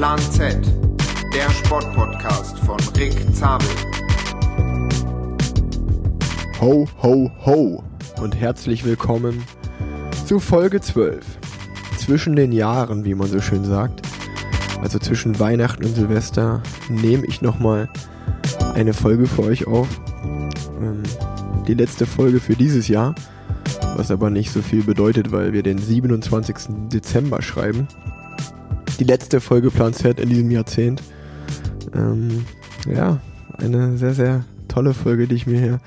Plan Z, der Sportpodcast von Rick Zabel. Ho, ho, ho und herzlich willkommen zu Folge 12. Zwischen den Jahren, wie man so schön sagt, also zwischen Weihnachten und Silvester, nehme ich nochmal eine Folge für euch auf. Ähm, die letzte Folge für dieses Jahr, was aber nicht so viel bedeutet, weil wir den 27. Dezember schreiben. Die letzte Folge Plan Z in diesem Jahrzehnt. Ähm, ja, eine sehr, sehr tolle Folge, die ich mir hier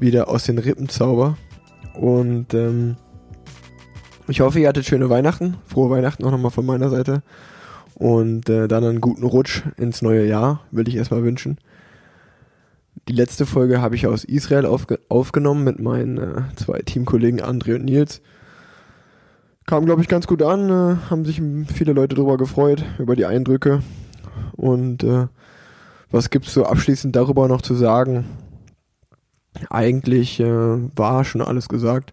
wieder aus den Rippen zauber. Und ähm, ich hoffe, ihr hattet schöne Weihnachten. Frohe Weihnachten auch nochmal von meiner Seite. Und äh, dann einen guten Rutsch ins neue Jahr, will ich erstmal wünschen. Die letzte Folge habe ich aus Israel aufge aufgenommen mit meinen äh, zwei Teamkollegen André und Nils. Kam, glaube ich, ganz gut an, äh, haben sich viele Leute darüber gefreut, über die Eindrücke. Und äh, was gibt's so abschließend darüber noch zu sagen? Eigentlich äh, war schon alles gesagt.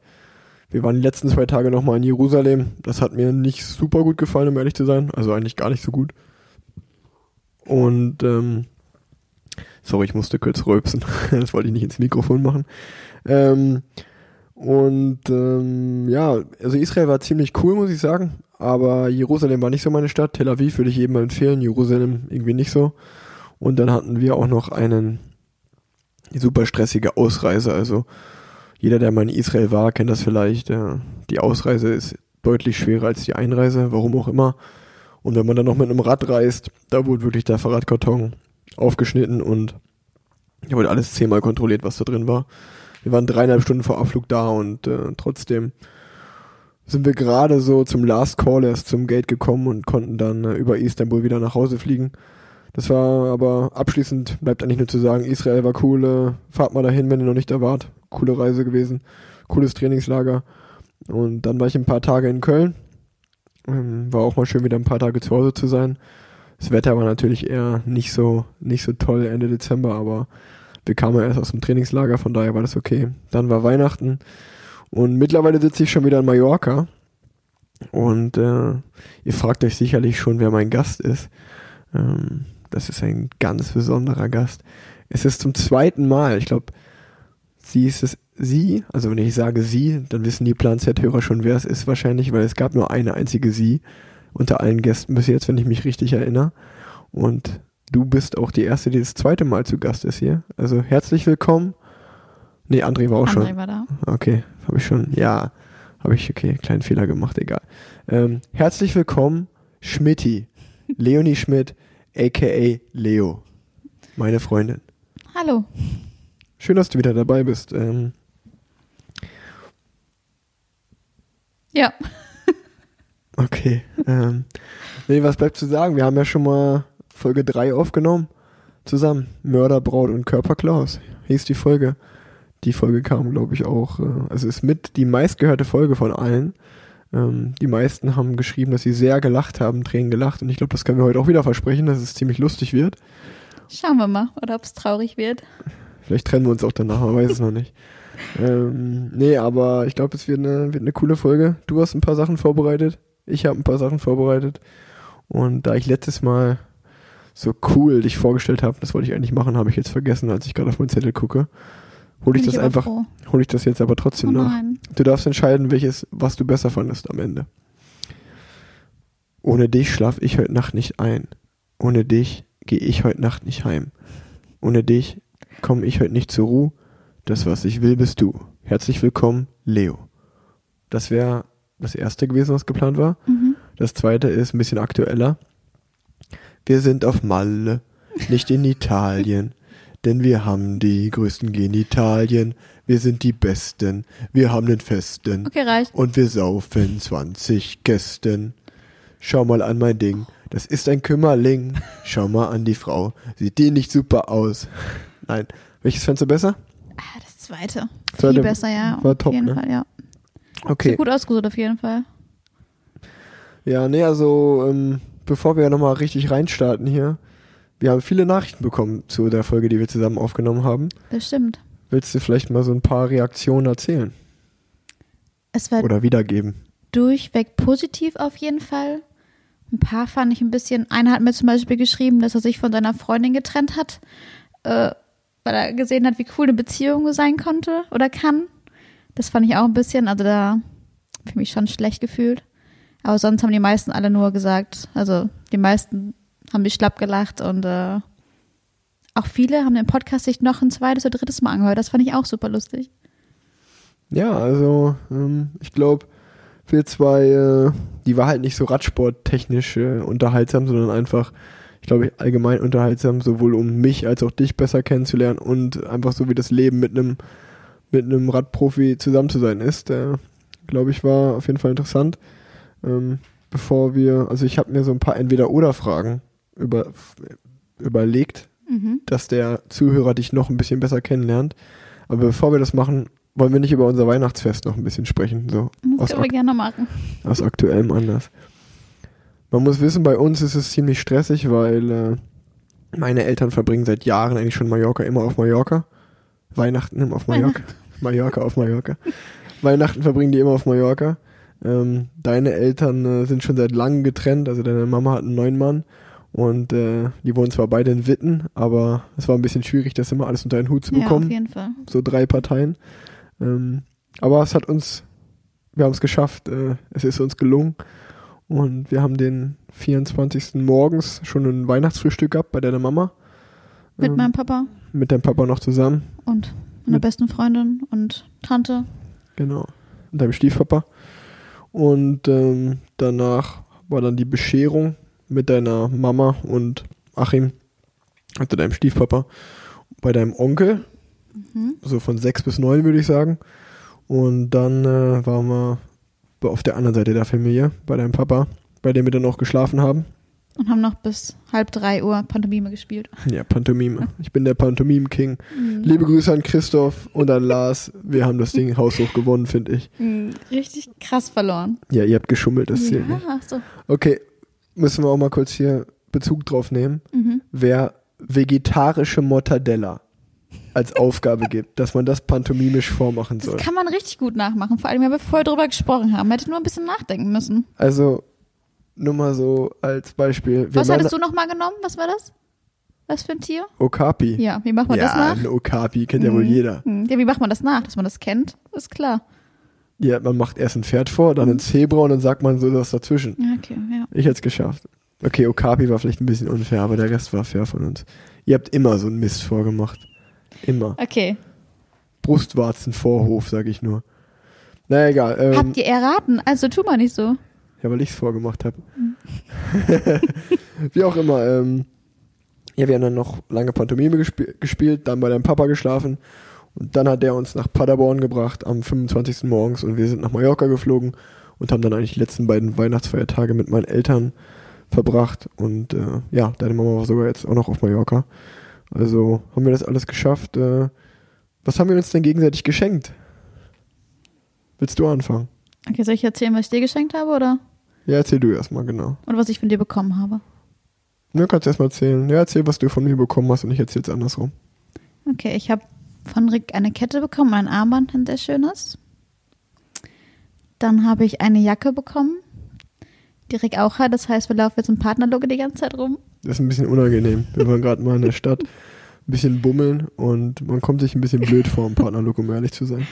Wir waren die letzten zwei Tage nochmal in Jerusalem. Das hat mir nicht super gut gefallen, um ehrlich zu sein. Also eigentlich gar nicht so gut. Und ähm, sorry, ich musste kurz rülpsen. das wollte ich nicht ins Mikrofon machen. Ähm, und ähm, ja, also Israel war ziemlich cool, muss ich sagen. Aber Jerusalem war nicht so meine Stadt. Tel Aviv würde ich jedem empfehlen. Jerusalem irgendwie nicht so. Und dann hatten wir auch noch einen super stressige Ausreise. Also jeder, der mal in Israel war, kennt das vielleicht. Äh, die Ausreise ist deutlich schwerer als die Einreise, warum auch immer. Und wenn man dann noch mit einem Rad reist, da wurde wirklich der Fahrradkarton aufgeschnitten und da wurde alles zehnmal kontrolliert, was da drin war. Wir waren dreieinhalb Stunden vor Abflug da und äh, trotzdem sind wir gerade so zum Last Call erst zum Gate gekommen und konnten dann äh, über Istanbul wieder nach Hause fliegen. Das war aber abschließend, bleibt eigentlich nur zu sagen, Israel war cool, äh, fahrt mal dahin, wenn ihr noch nicht da wart. Coole Reise gewesen, cooles Trainingslager. Und dann war ich ein paar Tage in Köln. Ähm, war auch mal schön, wieder ein paar Tage zu Hause zu sein. Das Wetter war natürlich eher nicht so, nicht so toll Ende Dezember, aber wir kamen erst aus dem Trainingslager, von daher war das okay. Dann war Weihnachten und mittlerweile sitze ich schon wieder in Mallorca. Und äh, ihr fragt euch sicherlich schon, wer mein Gast ist. Ähm, das ist ein ganz besonderer Gast. Es ist zum zweiten Mal, ich glaube, sie ist es, sie, also wenn ich sage sie, dann wissen die Plan Z-Hörer schon, wer es ist wahrscheinlich, weil es gab nur eine einzige sie unter allen Gästen bis jetzt, wenn ich mich richtig erinnere. Und du bist auch die erste, die das zweite Mal zu Gast ist hier. Also herzlich willkommen. Nee, André war auch André schon. André war da. Okay, habe ich schon. Ja, habe ich, okay, kleinen Fehler gemacht, egal. Ähm, herzlich willkommen, Schmidti. Leonie Schmidt, aka Leo. Meine Freundin. Hallo. Schön, dass du wieder dabei bist. Ähm, ja. Okay. Ähm, nee, was bleibt zu sagen? Wir haben ja schon mal Folge 3 aufgenommen. Zusammen. Mörder, Braut und Körperklaus hieß die Folge. Die Folge kam, glaube ich, auch, äh, also ist mit die meistgehörte Folge von allen. Ähm, die meisten haben geschrieben, dass sie sehr gelacht haben, Tränen gelacht. Und ich glaube, das können wir heute auch wieder versprechen, dass es ziemlich lustig wird. Schauen wir mal, oder ob es traurig wird. Vielleicht trennen wir uns auch danach, man weiß es noch nicht. Ähm, nee, aber ich glaube, es wird eine, wird eine coole Folge. Du hast ein paar Sachen vorbereitet. Ich habe ein paar Sachen vorbereitet. Und da ich letztes Mal so cool dich vorgestellt habe, das wollte ich eigentlich machen, habe ich jetzt vergessen, als ich gerade auf meinen Zettel gucke. Hole ich Bin das aber einfach, hole ich das jetzt aber trotzdem Oh nach. Du darfst entscheiden, welches, was du besser fandest am Ende. Ohne dich schlaf ich heute Nacht nicht ein. Ohne dich gehe ich heute Nacht nicht heim. Ohne dich komme ich heute nicht zur Ruhe. Das, was ich will, bist du. Herzlich willkommen, Leo. Das wäre das erste gewesen, was geplant war. Mhm. Das zweite ist ein bisschen aktueller. Wir sind auf Malle, nicht in Italien. Denn wir haben die größten Genitalien. Wir sind die Besten. Wir haben den Festen. Okay, reicht. Und wir saufen 20 Gästen. Schau mal an mein Ding. Das ist ein Kümmerling. Schau mal an die Frau. Sieht die nicht super aus? Nein. Welches fandst du besser? Ah, das zweite. Zweite Viel besser, ja. war auf top, jeden ne? Fall, ja. Okay. Sieht gut ausgesucht, auf jeden Fall. Ja, nee, also ähm, bevor wir nochmal richtig reinstarten hier, wir haben viele Nachrichten bekommen zu der Folge, die wir zusammen aufgenommen haben. Das stimmt. Willst du vielleicht mal so ein paar Reaktionen erzählen Es war oder wiedergeben? durchweg positiv auf jeden Fall. Ein paar fand ich ein bisschen. Einer hat mir zum Beispiel geschrieben, dass er sich von seiner Freundin getrennt hat, äh, weil er gesehen hat, wie cool eine Beziehung sein konnte oder kann. Das fand ich auch ein bisschen, also da für mich schon schlecht gefühlt. Aber sonst haben die meisten alle nur gesagt, also die meisten haben mich schlapp gelacht und äh, auch viele haben den Podcast sich noch ein zweites oder drittes Mal angehört. Das fand ich auch super lustig. Ja, also ähm, ich glaube, wir zwei, äh, die war halt nicht so radsporttechnisch äh, unterhaltsam, sondern einfach, ich glaube, allgemein unterhaltsam, sowohl um mich als auch dich besser kennenzulernen und einfach so wie das Leben mit einem mit einem Radprofi zusammen zu sein ist. Äh, glaube ich, war auf jeden Fall interessant. Ähm, bevor wir, also ich habe mir so ein paar Entweder-Oder-Fragen über, überlegt, Mhm. dass der Zuhörer dich noch ein bisschen besser kennenlernt. Aber bevor wir das machen, wollen wir nicht über unser Weihnachtsfest noch ein bisschen sprechen, so Das können wir gerne machen. aus aktuellem Anlass. Man muss wissen, bei uns ist es ziemlich stressig, weil äh, meine Eltern verbringen seit Jahren eigentlich schon Mallorca immer auf Mallorca. Weihnachten immer auf Mallorca. Mallorca auf Mallorca. Weihnachten verbringen die immer auf Mallorca. Ähm, deine Eltern äh, sind schon seit langem getrennt, also deine Mama hat einen neuen Mann und äh, die wohnen zwar beide in Witten, aber es war ein bisschen schwierig, das immer alles unter einen Hut zu Ja, bekommen auf jeden Fall. so drei Parteien. Ähm, aber es hat uns, wir haben es geschafft, äh, es ist uns gelungen. Und wir haben den 24. morgens schon ein Weihnachtsfrühstück gehabt bei deiner Mama. Mit Ähm, meinem Papa mit deinem Papa noch zusammen. und meiner besten Freundin und Tante. Genau. Und deinem Stiefpapa. Und ähm, danach war dann die Bescherung mit deiner Mama und Achim, also deinem Stiefpapa, bei deinem Onkel. Mhm. so von sechs bis neun würde ich sagen. Und dann äh, waren wir auf der anderen Seite der Familie, bei deinem Papa, bei dem wir dann auch geschlafen haben. Und haben noch bis halb drei Uhr Pantomime gespielt. Ja, Pantomime. Ich bin der Pantomime-King. Mhm. Liebe Grüße an Christoph und an Lars. Wir haben das Ding haushoch gewonnen, finde ich. Mhm. Richtig krass verloren. Ja, ihr habt geschummelt, das zählt ja, nicht. ach so. Okay, müssen wir auch mal kurz hier Bezug drauf nehmen. Mhm. Wer vegetarische Mortadella als Aufgabe gibt, dass man das pantomimisch vormachen Das soll. kann man richtig gut nachmachen. Vor allem, weil wir vorher drüber gesprochen haben. Hätte ich nur ein bisschen nachdenken müssen. Also, nur mal so als Beispiel. Wir Was hattest du nochmal genommen? Was war das? Was für ein Tier? Okapi. Ja, wie macht man ja, das nach? ein Okapi kennt ja wohl Mhm. jeder. Hm, Ja, wie macht man das nach? Dass man das kennt, ist klar. Ja, man macht erst ein Pferd vor, dann ein Zebra und dann sagt man so das dazwischen. Ja, okay, ja. Ich hätte es geschafft. Okay, Okapi war vielleicht ein bisschen unfair, aber der Rest war fair von uns. Ihr habt immer so einen Mist vorgemacht. Immer. Okay. Brustwarzenvorhof, sag ich nur. Na egal. Ähm, Habt ihr erraten? Also tu mal nicht so. Ja, weil ich es vorgemacht habe. Wie auch immer. Ähm, ja, wir haben dann noch lange Pantomime gesp gespielt, dann bei deinem Papa geschlafen und dann hat der uns nach Paderborn gebracht am 25. morgens und wir sind nach Mallorca geflogen und haben dann eigentlich die letzten beiden Weihnachtsfeiertage mit meinen Eltern verbracht und äh, ja, deine Mama war sogar jetzt auch noch auf Mallorca. Also haben wir das alles geschafft. Äh, was haben wir uns denn gegenseitig geschenkt? Willst du anfangen? Okay, soll ich erzählen, was ich dir geschenkt habe oder, Ja, erzähl du erstmal, genau. oder was ich von dir bekommen habe? Ja, kannst erst mal erzählen. Ja, erzähl, was du von mir bekommen hast und ich erzähl's andersrum. Okay, ich habe von Rick eine Kette bekommen, ein Armband, ein sehr schönes. Dann habe ich eine Jacke bekommen, die Rick auch hat. Das heißt, wir laufen jetzt im Partnerlogo die ganze Zeit rum. Das ist ein bisschen unangenehm. Wir waren gerade mal in der Stadt, ein bisschen bummeln und man kommt sich ein bisschen blöd vor im Partnerlook, um ehrlich zu sein.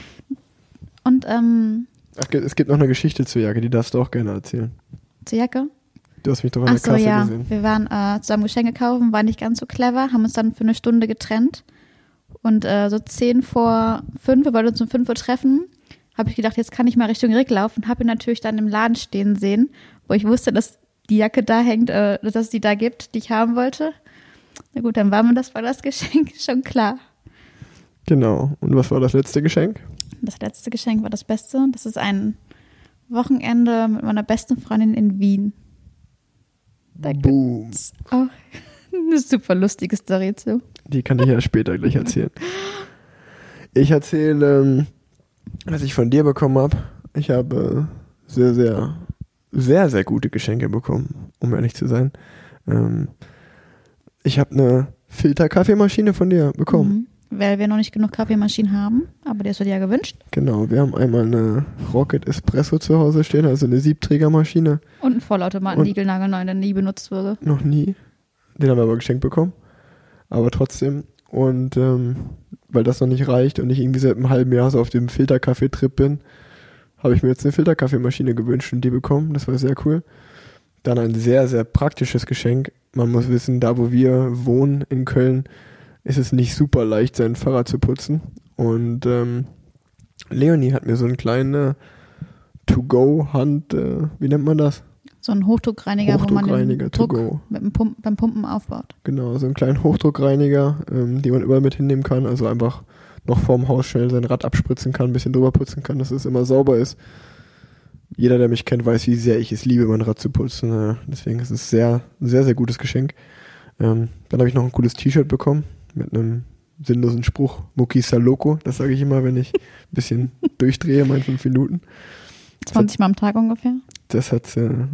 Und ähm, Ach, es gibt noch eine Geschichte zur Jacke, die darfst du auch gerne erzählen. zur Jacke. Du hast mich doch an der so, Kasse ja. gesehen. Wir waren äh, zusammen Geschenke kaufen, waren nicht ganz so clever, haben uns dann für eine Stunde getrennt. Und äh, so zehn vor fünf, wir wollten uns um fünf Uhr treffen, habe ich gedacht, jetzt kann ich mal Richtung Rick laufen. Habe ihn natürlich dann im Laden stehen sehen, wo ich wusste, dass die Jacke da hängt, äh, dass es die da gibt, die ich haben wollte. Na gut, dann war mir das war das Geschenk schon klar. Genau. Und was war das letzte Geschenk? Das letzte Geschenk war das Beste. Das ist ein Wochenende mit meiner besten Freundin in Wien. Da Boom. gibt's auch eine super lustige Story zu. Die kann ich ja später gleich erzählen. Ich erzähle, ähm, was ich von dir bekommen habe. Ich habe äh, sehr, sehr, sehr, sehr gute Geschenke bekommen, um ehrlich zu sein. Ähm, ich habe eine Filterkaffeemaschine von dir bekommen. Mhm. Weil wir noch nicht genug Kaffeemaschinen haben, aber der ist ja gewünscht. Genau, wir haben einmal eine Rocket Espresso zu Hause stehen, also eine Siebträgermaschine. Und einen Vollautomaten, Niegelnagelneu, der nie benutzt wurde. Noch nie. Den haben wir aber geschenkt bekommen. Aber trotzdem. Und ähm, weil das noch nicht reicht und ich irgendwie seit einem halben Jahr so auf dem Filterkaffee-Trip bin, habe ich mir jetzt eine Filterkaffeemaschine gewünscht und die bekommen. Das war sehr cool. Dann ein sehr, sehr praktisches Geschenk. Man muss wissen, da wo wir wohnen in Köln, ist es nicht super leicht, sein Fahrrad zu putzen. Und ähm, Leonie hat mir so einen kleinen To-Go-Hand, äh, wie nennt man das? So ein Hochdruckreiniger, wo man Hochdruckreiniger den to Druck go. mit dem Pump, beim Pumpen aufbaut. Genau, so einen kleinen Hochdruckreiniger, ähm, den man überall mit hinnehmen kann. Also einfach noch vorm Haus schnell sein Rad abspritzen kann, ein bisschen drüber putzen kann, dass es immer sauber ist. Jeder, der mich kennt, weiß, wie sehr ich es liebe, mein Rad zu putzen. Äh, deswegen ist es sehr, ein sehr, sehr gutes Geschenk. Ähm, dann habe ich noch ein cooles T-Shirt bekommen mit einem sinnlosen Spruch. Muki Saloko, das sage ich immer, wenn ich ein bisschen durchdrehe, mein fünf Minuten. 20 Mal am Tag ungefähr. Das hat sie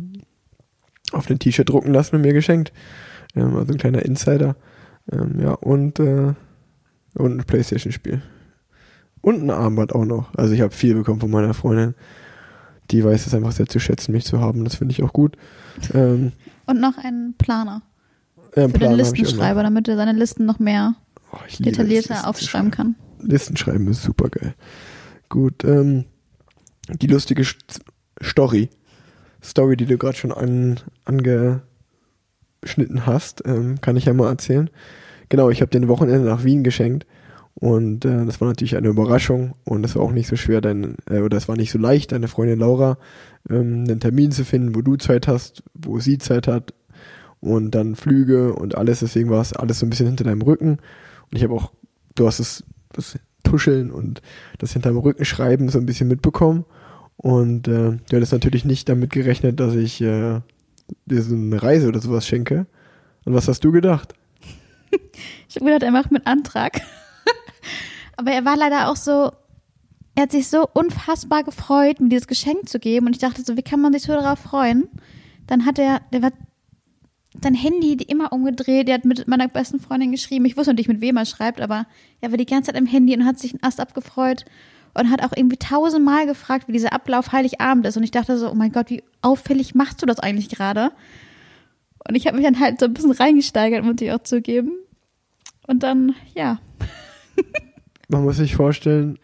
auf ein T-Shirt drucken lassen und mir geschenkt. Ähm, also ein kleiner Insider. Ähm, ja, und, äh, und ein Playstation-Spiel. Und ein Armband auch noch. Also ich habe viel bekommen von meiner Freundin. Die weiß es einfach sehr zu schätzen, mich zu haben. Das finde ich auch gut. Ähm, Und noch einen Planer einen für den. Listenschreiber, damit er seine Listen noch mehr Oh, detaillierter aufschreiben kann. Listen schreiben ist super geil. Gut, ähm, die lustige St Story. Story, die du gerade schon an, angeschnitten hast, ähm, kann ich ja mal erzählen. Genau, ich habe den Wochenende nach Wien geschenkt und äh, das war natürlich eine Überraschung und es war auch nicht so schwer, dein, äh, oder es war nicht so leicht, deine Freundin Laura ähm, einen Termin zu finden, wo du Zeit hast, wo sie Zeit hat und dann Flüge und alles. Deswegen war es alles so ein bisschen hinter deinem Rücken und ich habe auch, du hast es, das Tuscheln und das hinter dem Rücken schreiben so ein bisschen mitbekommen und äh, du hattest natürlich nicht damit gerechnet, dass ich äh, dir so eine Reise oder sowas schenke. Und was hast du gedacht? Ich habe gedacht, er macht mit Antrag. Aber er war leider auch so, er hat sich so unfassbar gefreut, mir dieses Geschenk zu geben. Und ich dachte so, wie kann man sich so darauf freuen? Dann hat er, der war sein Handy immer umgedreht. Der hat mit meiner besten Freundin geschrieben. Ich wusste nicht, mit wem er schreibt, aber er war die ganze Zeit im Handy und hat sich einen Ast abgefreut und hat auch irgendwie tausendmal gefragt, wie dieser Ablauf Heiligabend ist. Und ich dachte so, oh mein Gott, wie auffällig machst du das eigentlich gerade? Und ich habe mich dann halt so ein bisschen reingesteigert, muss ich auch zugeben. Und dann, ja, Man muss sich vorstellen,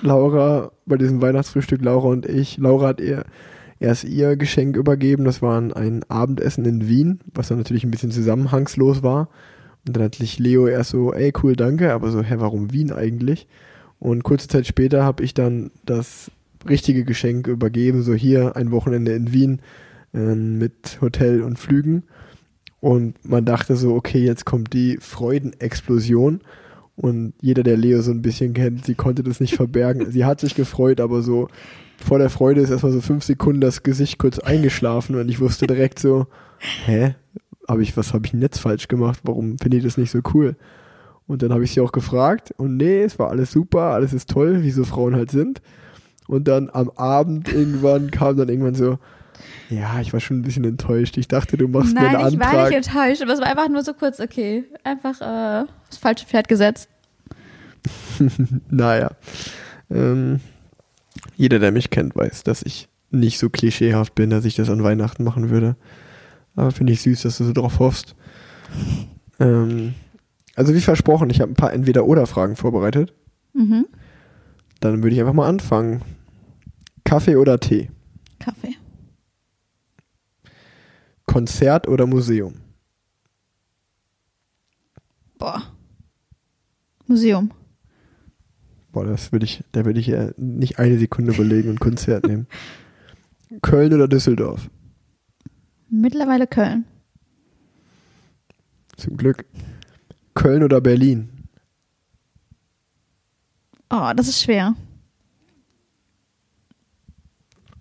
Laura, bei diesem Weihnachtsfrühstück, Laura und ich, Laura hat ihr erst ihr Geschenk übergeben. Das war ein Abendessen in Wien, was dann natürlich ein bisschen zusammenhangslos war. Und dann hat sich Leo erst so, ey, cool, danke, aber so, hä, warum Wien eigentlich? Und kurze Zeit später habe ich dann das richtige Geschenk übergeben, so hier ein Wochenende in Wien ähm, mit Hotel und Flügen. Und man dachte so, okay, jetzt kommt die Freudenexplosion. Und jeder, der Leo so ein bisschen kennt, sie konnte das nicht verbergen. sie hat sich gefreut, aber so vor der Freude ist erstmal so fünf Sekunden das Gesicht kurz eingeschlafen und ich wusste direkt so, hä? Hab ich, was habe ich denn jetzt falsch gemacht? Warum finde ich das nicht so cool? Und dann habe ich sie auch gefragt und nee, es war alles super, alles ist toll, wie so Frauen halt sind. Und dann am Abend irgendwann kam dann irgendwann so, ja, ich war schon ein bisschen enttäuscht. Ich dachte, du machst mir Nein, einen ich war Antrag. nicht enttäuscht, aber es war einfach nur so kurz, okay, einfach äh, das falsche Pferd gesetzt. Naja. Ähm, jeder, der mich kennt, weiß, dass ich nicht so klischeehaft bin, dass ich das an Weihnachten machen würde. Aber finde ich süß, dass du so drauf hoffst. Ähm, also wie versprochen, ich habe ein paar Entweder-Oder-Fragen vorbereitet. Mhm. Dann würde ich einfach mal anfangen. Kaffee oder Tee? Kaffee. Konzert oder Museum? Boah. Museum. Boah, das würde ich, da würde ich ja nicht eine Sekunde überlegen und Konzert nehmen. Köln oder Düsseldorf? Mittlerweile Köln. Zum Glück. Köln oder Berlin? Oh, das ist schwer.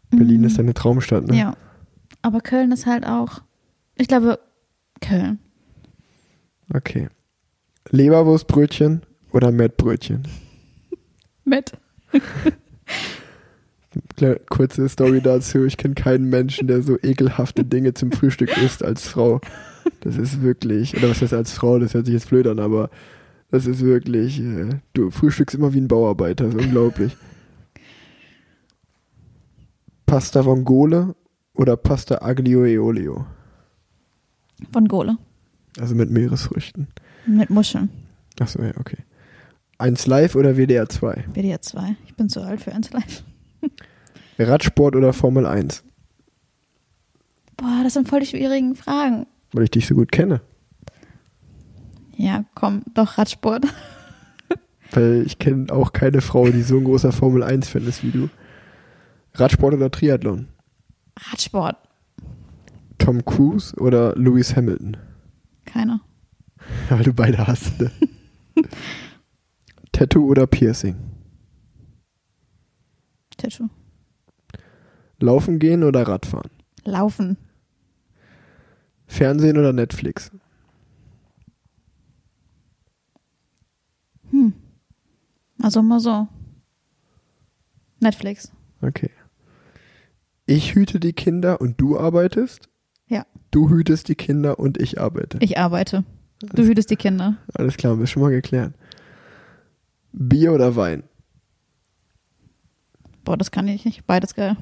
Berlin Mhm. ist deine Traumstadt, ne? Ja. Aber Köln ist halt auch. Ich glaube, Köln. Okay. Leberwurstbrötchen oder Mettbrötchen? Mit. Kle- Kurze Story dazu. Ich kenne keinen Menschen, der so ekelhafte Dinge zum Frühstück isst als Frau. Das ist wirklich, oder was heißt als Frau, das hört sich jetzt blöd an, aber Das ist wirklich, äh, du frühstückst immer wie ein Bauarbeiter, das ist unglaublich. Pasta Vongole oder Pasta Aglio e Olio? Von Gole. Also mit Meeresfrüchten. Mit Muscheln. Achso, ja, okay. 1 Live oder WDR 2? WDR 2. Ich bin zu alt für eins live. Radsport oder Formel 1? Boah, das sind voll die schwierigen Fragen. Weil ich dich so gut kenne. Ja, komm, doch Radsport. Weil ich kenne auch keine Frau, die so ein großer Formel 1-Fan ist wie du. Radsport oder Triathlon? Radsport. Tom Cruise oder Lewis Hamilton? Keiner. Weil du beide hast. Ne? Tattoo oder Piercing? Tattoo. Laufen gehen oder Radfahren? Laufen. Fernsehen oder Netflix? Hm. Also mal so. Netflix. Okay. Ich hüte die Kinder und du arbeitest? Ja. Du hütest die Kinder und ich arbeite. Ich arbeite. Du hütest die Kinder. Alles klar, haben wir schon mal geklärt. Bier oder Wein? Boah, das kann ich nicht. Beides geil.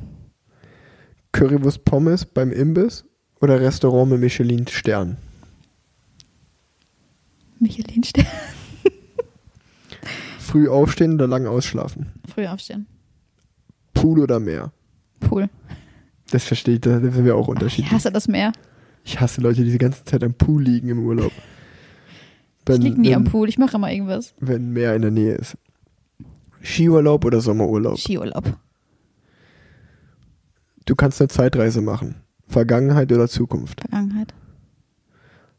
Currywurst Pommes beim Imbiss oder Restaurant mit Michelin Stern? Michelin stehen. Früh aufstehen oder lang ausschlafen? Früh aufstehen. Pool oder Meer? Pool. Das verstehe ich, da sind wir auch Ich unterschiedlich. hasse das Meer. Ich hasse Leute, die die ganze Zeit am Pool liegen im Urlaub. Ich lieg nie wenn, am Pool. Ich mache immer irgendwas. Wenn Meer in der Nähe ist. Skiurlaub oder Sommerurlaub? Skiurlaub. Du kannst eine Zeitreise machen. Vergangenheit oder Zukunft? Vergangenheit.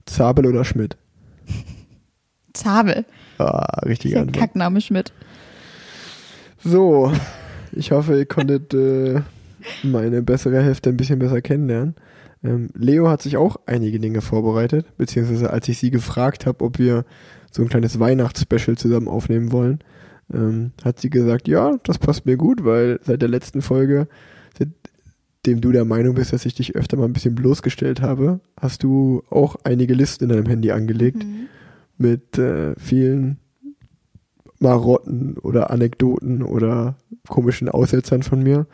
Zabel oder Schmidt? Zabel. Ah, richtige Der Antwort. Kackname Schmidt. So, ich hoffe, ihr konntet äh, meine bessere Hälfte ein bisschen besser kennenlernen. Ähm, Leo hat sich auch einige Dinge vorbereitet, beziehungsweise als ich sie gefragt habe, ob wir so ein kleines Weihnachtsspecial zusammen aufnehmen wollen, ähm, hat sie gesagt, ja, das passt mir gut, weil seit der letzten Folge, seitdem du der Meinung bist, dass ich dich öfter mal ein bisschen bloßgestellt habe, hast du auch einige Listen in deinem Handy angelegt Mhm. mit äh, vielen Marotten oder Anekdoten oder komischen Aussetzern von mir.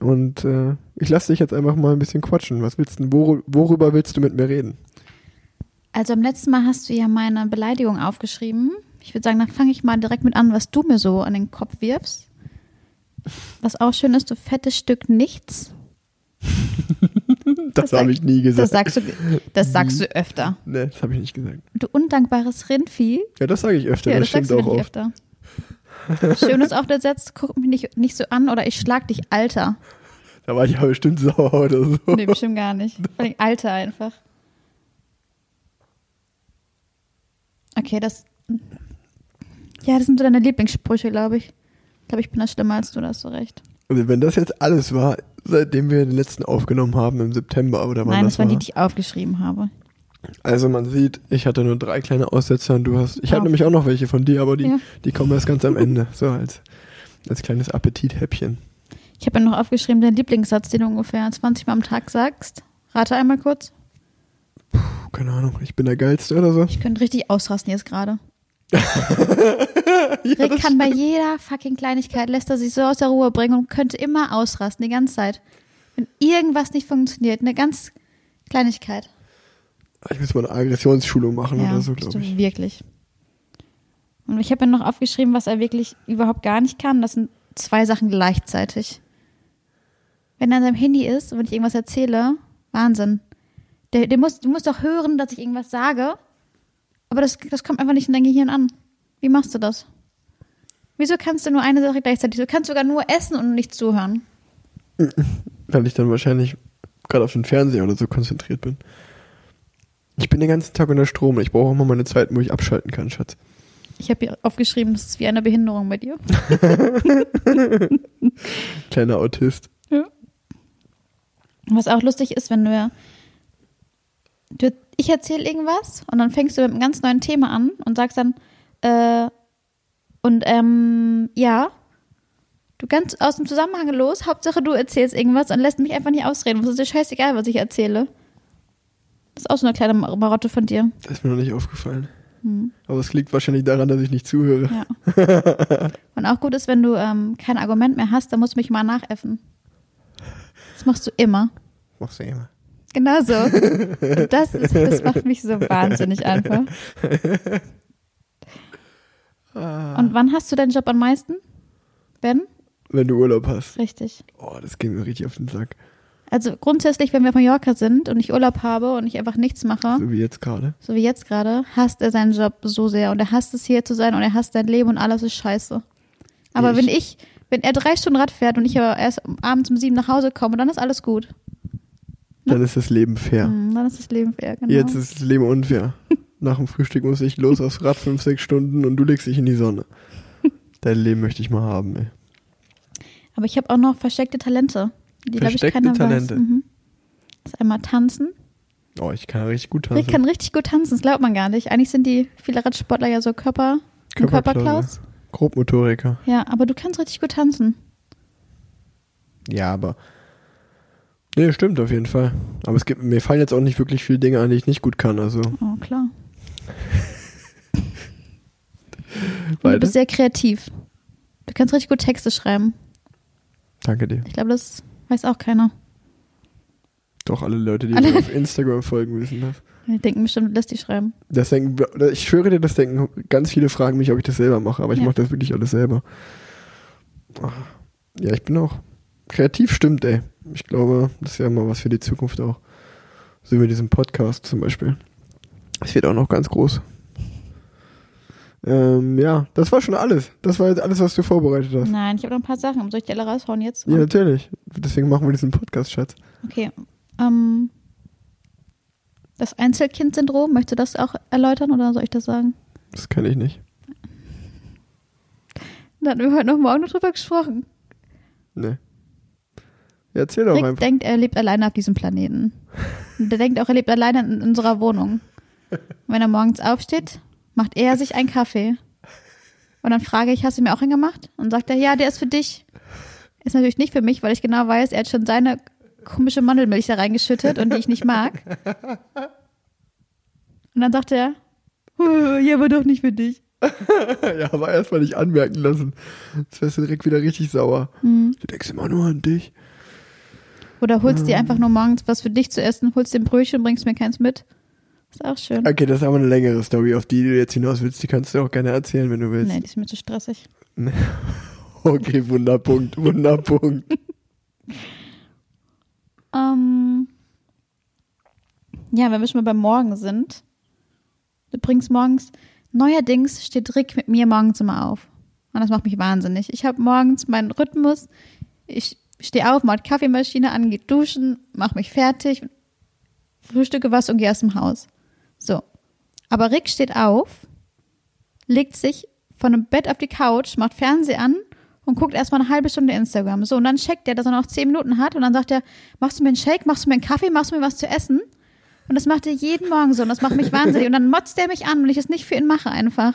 Und äh, ich lasse dich jetzt einfach mal ein bisschen quatschen. Was willst du, wor worüber willst du mit mir reden? Also am letzten Mal hast du ja meine Beleidigung aufgeschrieben. Ich würde sagen, dann fange ich mal direkt mit an, was du mir so an den Kopf wirfst. Was auch schön ist, du fettes Stück nichts. Das, Das habe ich nie Das gesagt. sagst du, das sagst du öfter. Nee, das habe ich nicht gesagt. Du undankbares Rindvieh. Ja, das sage ich öfter. Ja, das das stimmt auch oft. öfter. Schön ist auf der Satz, guck mich nicht, nicht so an oder ich schlag dich, Alter. Da war ich aber bestimmt sauer oder so. Nee, bestimmt gar nicht. Vor allem Alter einfach. Okay, das. Ja, das sind so deine Lieblingssprüche, glaube ich. Ich glaube, ich bin da schlimmer als du, da hast du recht. Also wenn das jetzt alles war, seitdem wir den letzten aufgenommen haben im September oder wann Nein, das das waren war. die, die ich aufgeschrieben habe. Also man sieht, ich hatte nur drei kleine Aussetzer und du hast, ich habe Auf. nämlich auch noch welche von dir, aber die, Ja. die kommen erst ganz am Ende, so als, als kleines Appetithäppchen. Ich habe ja noch aufgeschrieben, dein Lieblingssatz, den du ungefähr 20 Mal am Tag sagst. Rate einmal kurz. Puh, keine Ahnung, ich bin der Geilste oder so. Ich könnte richtig ausrasten jetzt gerade. Ja, Rick kann bei jeder fucking Kleinigkeit, lässt er sich so aus der Ruhe bringen und könnte immer ausrasten, die ganze Zeit. Wenn irgendwas nicht funktioniert, eine ganz Kleinigkeit. Ich muss mal eine Aggressionsschulung machen Ja, oder so, glaube ich. wirklich. Und ich habe mir noch aufgeschrieben, was er wirklich überhaupt gar nicht kann. Das sind zwei Sachen gleichzeitig. Wenn er an seinem Handy ist und wenn ich irgendwas erzähle, Wahnsinn. Der, der muss, du musst doch hören, dass ich irgendwas sage, aber das, das kommt einfach nicht in dein Gehirn an. Wie machst du das? Wieso kannst du nur eine Sache gleichzeitig? Du kannst sogar nur essen und nicht zuhören. Weil ich dann wahrscheinlich gerade auf den Fernseher oder so konzentriert bin. Ich bin den ganzen Tag unter Strom. Ich brauche auch mal meine Zeiten, wo ich abschalten kann, Schatz. Ich habe hier aufgeschrieben, das ist wie eine Behinderung bei dir. Kleiner Autist. Was auch lustig ist, wenn du, du ich erzähle irgendwas und dann fängst du mit einem ganz neuen Thema an und sagst dann, äh, und ähm, ja, du ganz aus dem Zusammenhang los, Hauptsache du erzählst irgendwas und lässt mich einfach nicht ausreden. Was ist dir scheißegal, was ich erzähle? Das ist auch so eine kleine Mar- Marotte von dir. Das ist mir noch nicht aufgefallen. Hm. Aber es liegt wahrscheinlich daran, dass ich nicht zuhöre. Ja. Und auch gut ist, wenn du ähm, kein Argument mehr hast, dann musst du mich mal nachäffen. Das machst du immer. Machst du immer. Genau so. Und das, ist, das macht mich so wahnsinnig einfach. Und wann hast du deinen Job am meisten? Wenn? Wenn du Urlaub hast. Richtig. Oh, das geht mir richtig auf den Sack. Also grundsätzlich, wenn wir auf Mallorca sind und ich Urlaub habe und ich einfach nichts mache, So wie jetzt gerade. so wie jetzt gerade, hasst er seinen Job so sehr und er hasst es hier zu sein und er hasst sein Leben und alles ist scheiße. Aber Ich- wenn ich, wenn er drei Stunden Rad fährt und ich aber erst abends um sieben nach Hause komme, dann ist alles gut. Dann ist das Leben fair. Hm, dann ist das Leben fair, genau. Jetzt ist das Leben unfair. Nach dem Frühstück muss ich los aufs Rad fünf, sechs Stunden und du legst dich in die Sonne. Dein Leben möchte ich mal haben, ey. aber ich habe auch noch versteckte Talente, die glaube ich keiner Talente? weiß. Mhm. Das ist einmal tanzen. Oh, ich kann richtig gut Ich tanzen. kann richtig gut tanzen, das glaubt man gar nicht. Eigentlich sind die viele Radsportler ja so Körper, Körperklaus. Grobmotoriker. Ja, aber du kannst richtig gut tanzen. Ja, aber. Nee, stimmt auf jeden Fall. Aber es gibt, mir fallen jetzt auch nicht wirklich viele Dinge an, die ich nicht gut kann. Also, Oh, klar. Du bist sehr kreativ. Du kannst richtig gut Texte schreiben. Danke dir. Ich glaube, das weiß auch keiner. Doch, alle Leute, die mir auf Instagram folgen, wissen das. Die denken bestimmt, lässt die schreiben. Das denken, ich schwöre dir, das denken ganz viele fragen mich, ob ich das selber mache, aber ich Ja. mache das wirklich alles selber. Ja, ich bin auch kreativ, stimmt, ey. Ich glaube, das ist ja mal was für die Zukunft auch. So wie mit diesem Podcast zum Beispiel. Es wird auch noch ganz groß. Ähm, ja, das war schon alles. Das war jetzt alles, was du vorbereitet hast. Nein, ich habe noch ein paar Sachen. Soll ich die alle raushauen jetzt? Ja, natürlich. Deswegen machen wir diesen Podcast, Schatz. Okay. Ähm, das Einzelkind-Syndrom, möchtest du das auch erläutern oder soll ich das sagen? Das kann ich nicht. Da hatten wir heute noch morgen noch drüber gesprochen. Nee. Ja, erzähl doch Rick einfach. denkt, er lebt alleine auf diesem Planeten. Und der denkt auch, er lebt alleine in unserer Wohnung. Und wenn er morgens aufsteht, macht er sich einen Kaffee. Und dann frage ich, hast du mir auch einen gemacht? Und sagt er, ja, der ist für dich. Ist natürlich nicht für mich, weil ich genau weiß, er hat schon seine komische Mandelmilch da reingeschüttet und die ich nicht mag. Und dann sagt er, "Uh, ja, aber doch nicht für dich. ja, aber erstmal nicht anmerken lassen. Jetzt wärst du direkt wieder richtig sauer. Hm. Du denkst immer nur an dich. Oder holst dir einfach nur morgens was für dich zu essen, holst dir ein Brötchen und bringst mir keins mit. Ist auch schön. Okay, das ist aber eine längere Story, auf die du jetzt hinaus willst. Die kannst du auch gerne erzählen, wenn du willst. Nee, die ist mir zu stressig. Okay, Wunderpunkt, Wunderpunkt. Ähm, ja, wenn wir schon mal beim Morgen sind. Du bringst morgens, neuerdings steht Rick mit mir morgens immer auf. Und das macht mich wahnsinnig. Ich habe morgens meinen Rhythmus. Ich stehe auf, mache Kaffeemaschine an, gehe duschen, mache mich fertig, frühstücke was und gehe aus dem Haus. So. Aber Rick steht auf, legt sich von dem Bett auf die Couch, macht Fernseher an und guckt erstmal eine halbe Stunde Instagram. So, und dann checkt er, dass er noch zehn Minuten hat und dann sagt er, machst du mir einen Shake, machst du mir einen Kaffee, machst du mir was zu essen? Und das macht er jeden Morgen so und das macht mich wahnsinnig. Und dann motzt er mich an, wenn ich es nicht für ihn mache einfach.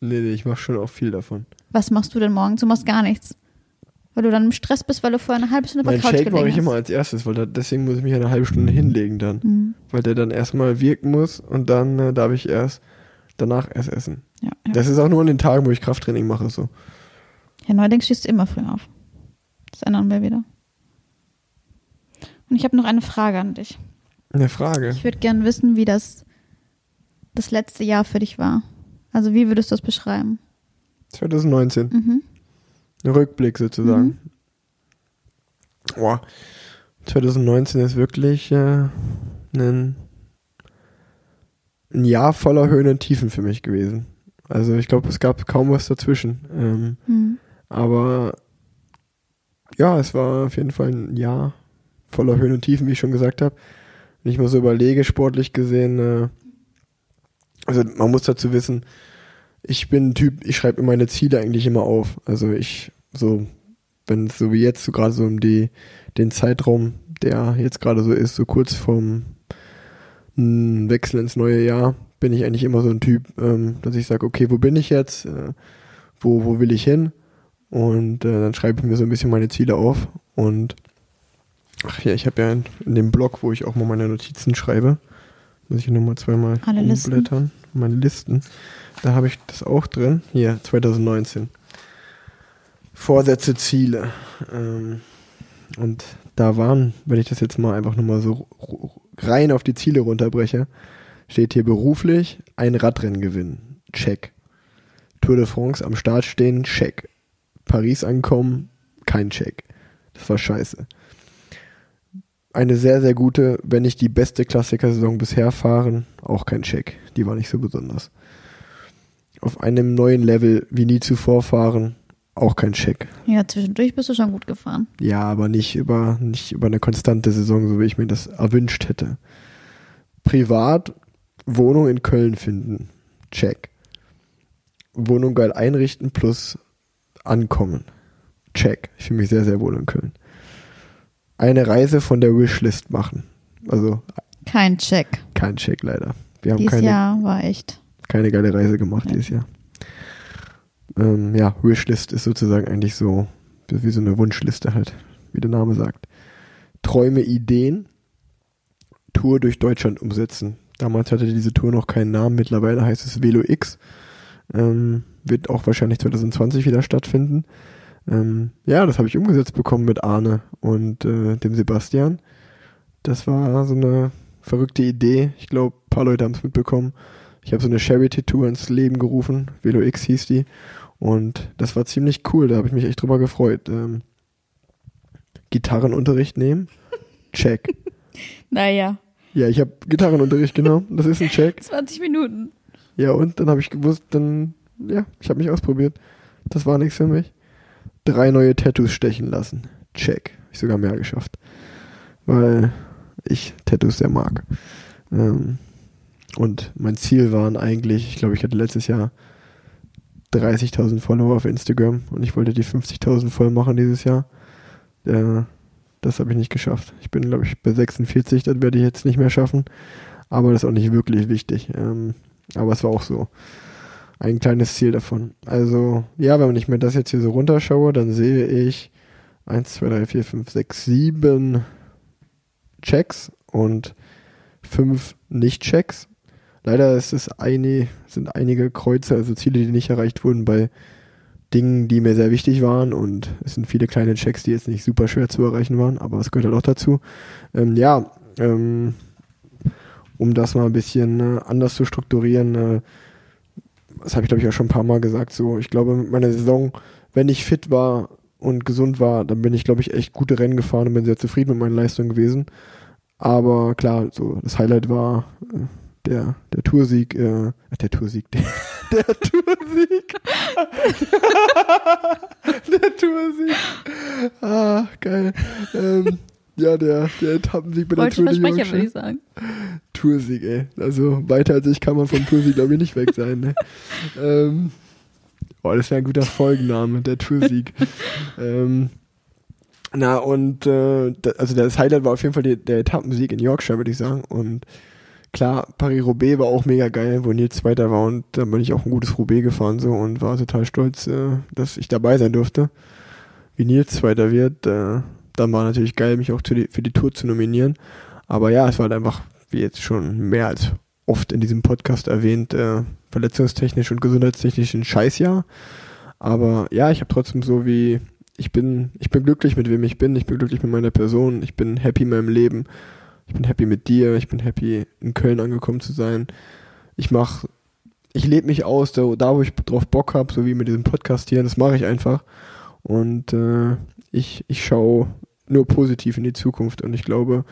Nee, nee, ich mach schon auch viel davon. Was machst du denn morgens? Du machst gar nichts. Weil du dann im Stress bist, weil du vorher eine halbe Stunde der Couch Shake mache gelegen ich immer als erstes, weil da, deswegen muss ich mich eine halbe Stunde hinlegen dann. Mhm. Weil der dann erstmal wirken muss und dann äh, darf ich erst danach erst essen. Ja, ja. Das ist auch nur an den Tagen, wo ich Krafttraining mache. so. ja, neuerdings stehst du immer früh auf. Das ändern wir wieder. Und ich habe noch eine Frage an dich. Eine Frage. Ich würde gern wissen, wie das das letzte Jahr für dich war. Also wie würdest du das beschreiben? 2019. Mhm. Ein Rückblick sozusagen. Boah. 2019 ist wirklich äh, ein, ein Jahr voller Höhen und Tiefen für mich gewesen. Also ich glaube, es gab kaum was dazwischen. Ähm, Mhm. aber ja, es war auf jeden Fall ein Jahr voller Höhen und Tiefen, wie ich schon gesagt habe. Wenn ich mal so überlege, sportlich gesehen, äh, also man muss dazu wissen, ich bin ein Typ, ich schreibe mir meine Ziele eigentlich immer auf. Also ich, so, wenn es so wie jetzt, so gerade so um die, den Zeitraum, der jetzt gerade so ist, so kurz vorm mm, Wechsel ins neue Jahr, bin ich eigentlich immer so ein Typ, ähm, dass ich sage, okay, wo bin ich jetzt? Äh, wo, wo will ich hin? Und äh, dann schreibe ich mir so ein bisschen meine Ziele auf. Und ach ja, ich habe ja in, in dem Blog, wo ich auch mal meine Notizen schreibe, Muss ich nochmal zweimal Alle Listen. umblättern. Meine Listen. Da habe ich das auch drin. Hier, 2019. Vorsätze, Ziele. Ähm, und da waren, wenn ich das jetzt mal einfach nochmal so rein auf die Ziele runterbreche, steht hier beruflich ein Radrennen gewinnen. Check. Tour de France am Start stehen, check. Paris ankommen, kein Check. Das war scheiße. Eine sehr, sehr gute, wenn nicht die beste Klassikersaison bisher fahren, auch kein Check. Die war nicht so besonders. Auf einem neuen Level wie nie zuvor fahren, auch kein Check. Ja, zwischendurch bist du schon gut gefahren. Ja, aber nicht über, nicht über eine konstante Saison, so wie ich mir das erwünscht hätte. Privat Wohnung in Köln finden. Check. Wohnung geil einrichten plus ankommen. Check. Ich fühle mich sehr, sehr wohl in Köln. Eine Reise von der Wishlist machen. Also Kein Check. kein Check leider. Wir haben Dieses keine, Jahr war echt. keine geile Reise gemacht Ja. dieses Jahr. Ähm, ja, Wishlist ist sozusagen eigentlich so wie so eine Wunschliste halt, wie der Name sagt. Träume, Ideen, Tour durch Deutschland umsetzen. Damals hatte diese Tour noch keinen Namen, mittlerweile heißt es Velo X. Ähm, wird auch wahrscheinlich 2020 wieder stattfinden. Ähm, ja, das habe ich umgesetzt bekommen mit Arne und äh, dem Sebastian. Das war so eine verrückte Idee. Ich glaube, ein paar Leute haben es mitbekommen. Ich habe so eine Charity-Tour ins Leben gerufen. Velo X hieß die. Und das war ziemlich cool. Da habe ich mich echt drüber gefreut. Ähm, Gitarrenunterricht nehmen? Check. Naja, Ja, ich habe Gitarrenunterricht genommen. Das ist ein Check. 20 Minuten. Ja, und dann habe ich gewusst, dann, ja, ich habe mich ausprobiert. Das war nichts für mich. Drei neue Tattoos stechen lassen. Check. Ich sogar mehr geschafft. Weil ich Tattoos sehr mag. Ähm, und mein Ziel waren eigentlich, ich glaube, ich hatte letztes Jahr 30.000 Follower auf Instagram und ich wollte die 50.000 voll machen dieses Jahr. Äh, das habe ich nicht geschafft. Ich bin, glaube ich, bei 46, das werde ich jetzt nicht mehr schaffen. Aber das ist auch nicht wirklich wichtig. Ähm, aber es war auch so ein kleines Ziel davon. Also, ja, wenn ich mir das jetzt hier so runterschaue, dann sehe ich 1, 2, 3, 4, 5, 6, 7 Checks und 5 Nicht-Checks. Leider ist es eine, sind einige Kreuze, also Ziele, die nicht erreicht wurden bei Dingen, die mir sehr wichtig waren und es sind viele kleine Checks, die jetzt nicht super schwer zu erreichen waren, aber es gehört halt auch dazu. Ähm, ja, ähm, um das mal ein bisschen äh, anders zu strukturieren, äh, das habe ich glaube ich auch schon ein paar Mal gesagt, so ich glaube mit meiner Saison, wenn ich fit war und gesund war, dann bin ich glaube ich echt gute Rennen gefahren und bin sehr zufrieden mit meinen Leistungen gewesen. Aber klar, so das Highlight war äh, der, der Toursieg, äh, der Toursieg, der, der Toursieg. der Toursieg. Ah, geil. Ähm, ja, der, der Etappensieg bei der Tour de Versprecher, würde Yorkshire. ich sagen. Toursieg, ey. Also weiter als ich kann man vom Toursieg, glaube ich, nicht weg sein. Ne? ähm, oh, das wäre ein guter Folgenname, der Toursieg. ähm, na, und äh, da, also das Highlight war auf jeden Fall die, der Etappensieg in Yorkshire, würde ich sagen. Und klar, Paris-Roubaix war auch mega geil, wo Nils Zweiter war und da bin ich auch ein gutes Roubaix gefahren so und war total stolz, äh, dass ich dabei sein durfte. Wie Nils Zweiter wird, äh, dann war natürlich geil, mich auch die, für die Tour zu nominieren. Aber ja, es war halt einfach, wie jetzt schon mehr als oft in diesem Podcast erwähnt, äh, verletzungstechnisch und gesundheitstechnisch ein Scheißjahr. Aber ja, ich habe trotzdem so wie, ich bin, ich bin glücklich mit wem ich bin, ich bin glücklich mit meiner Person, ich bin happy in meinem Leben, ich bin happy mit dir, ich bin happy in Köln angekommen zu sein. Ich mach, ich lebe mich aus, da, da wo ich drauf Bock habe, so wie mit diesem Podcast hier, das mache ich einfach. Und äh, ich, ich schaue nur positiv in die Zukunft und ich glaube,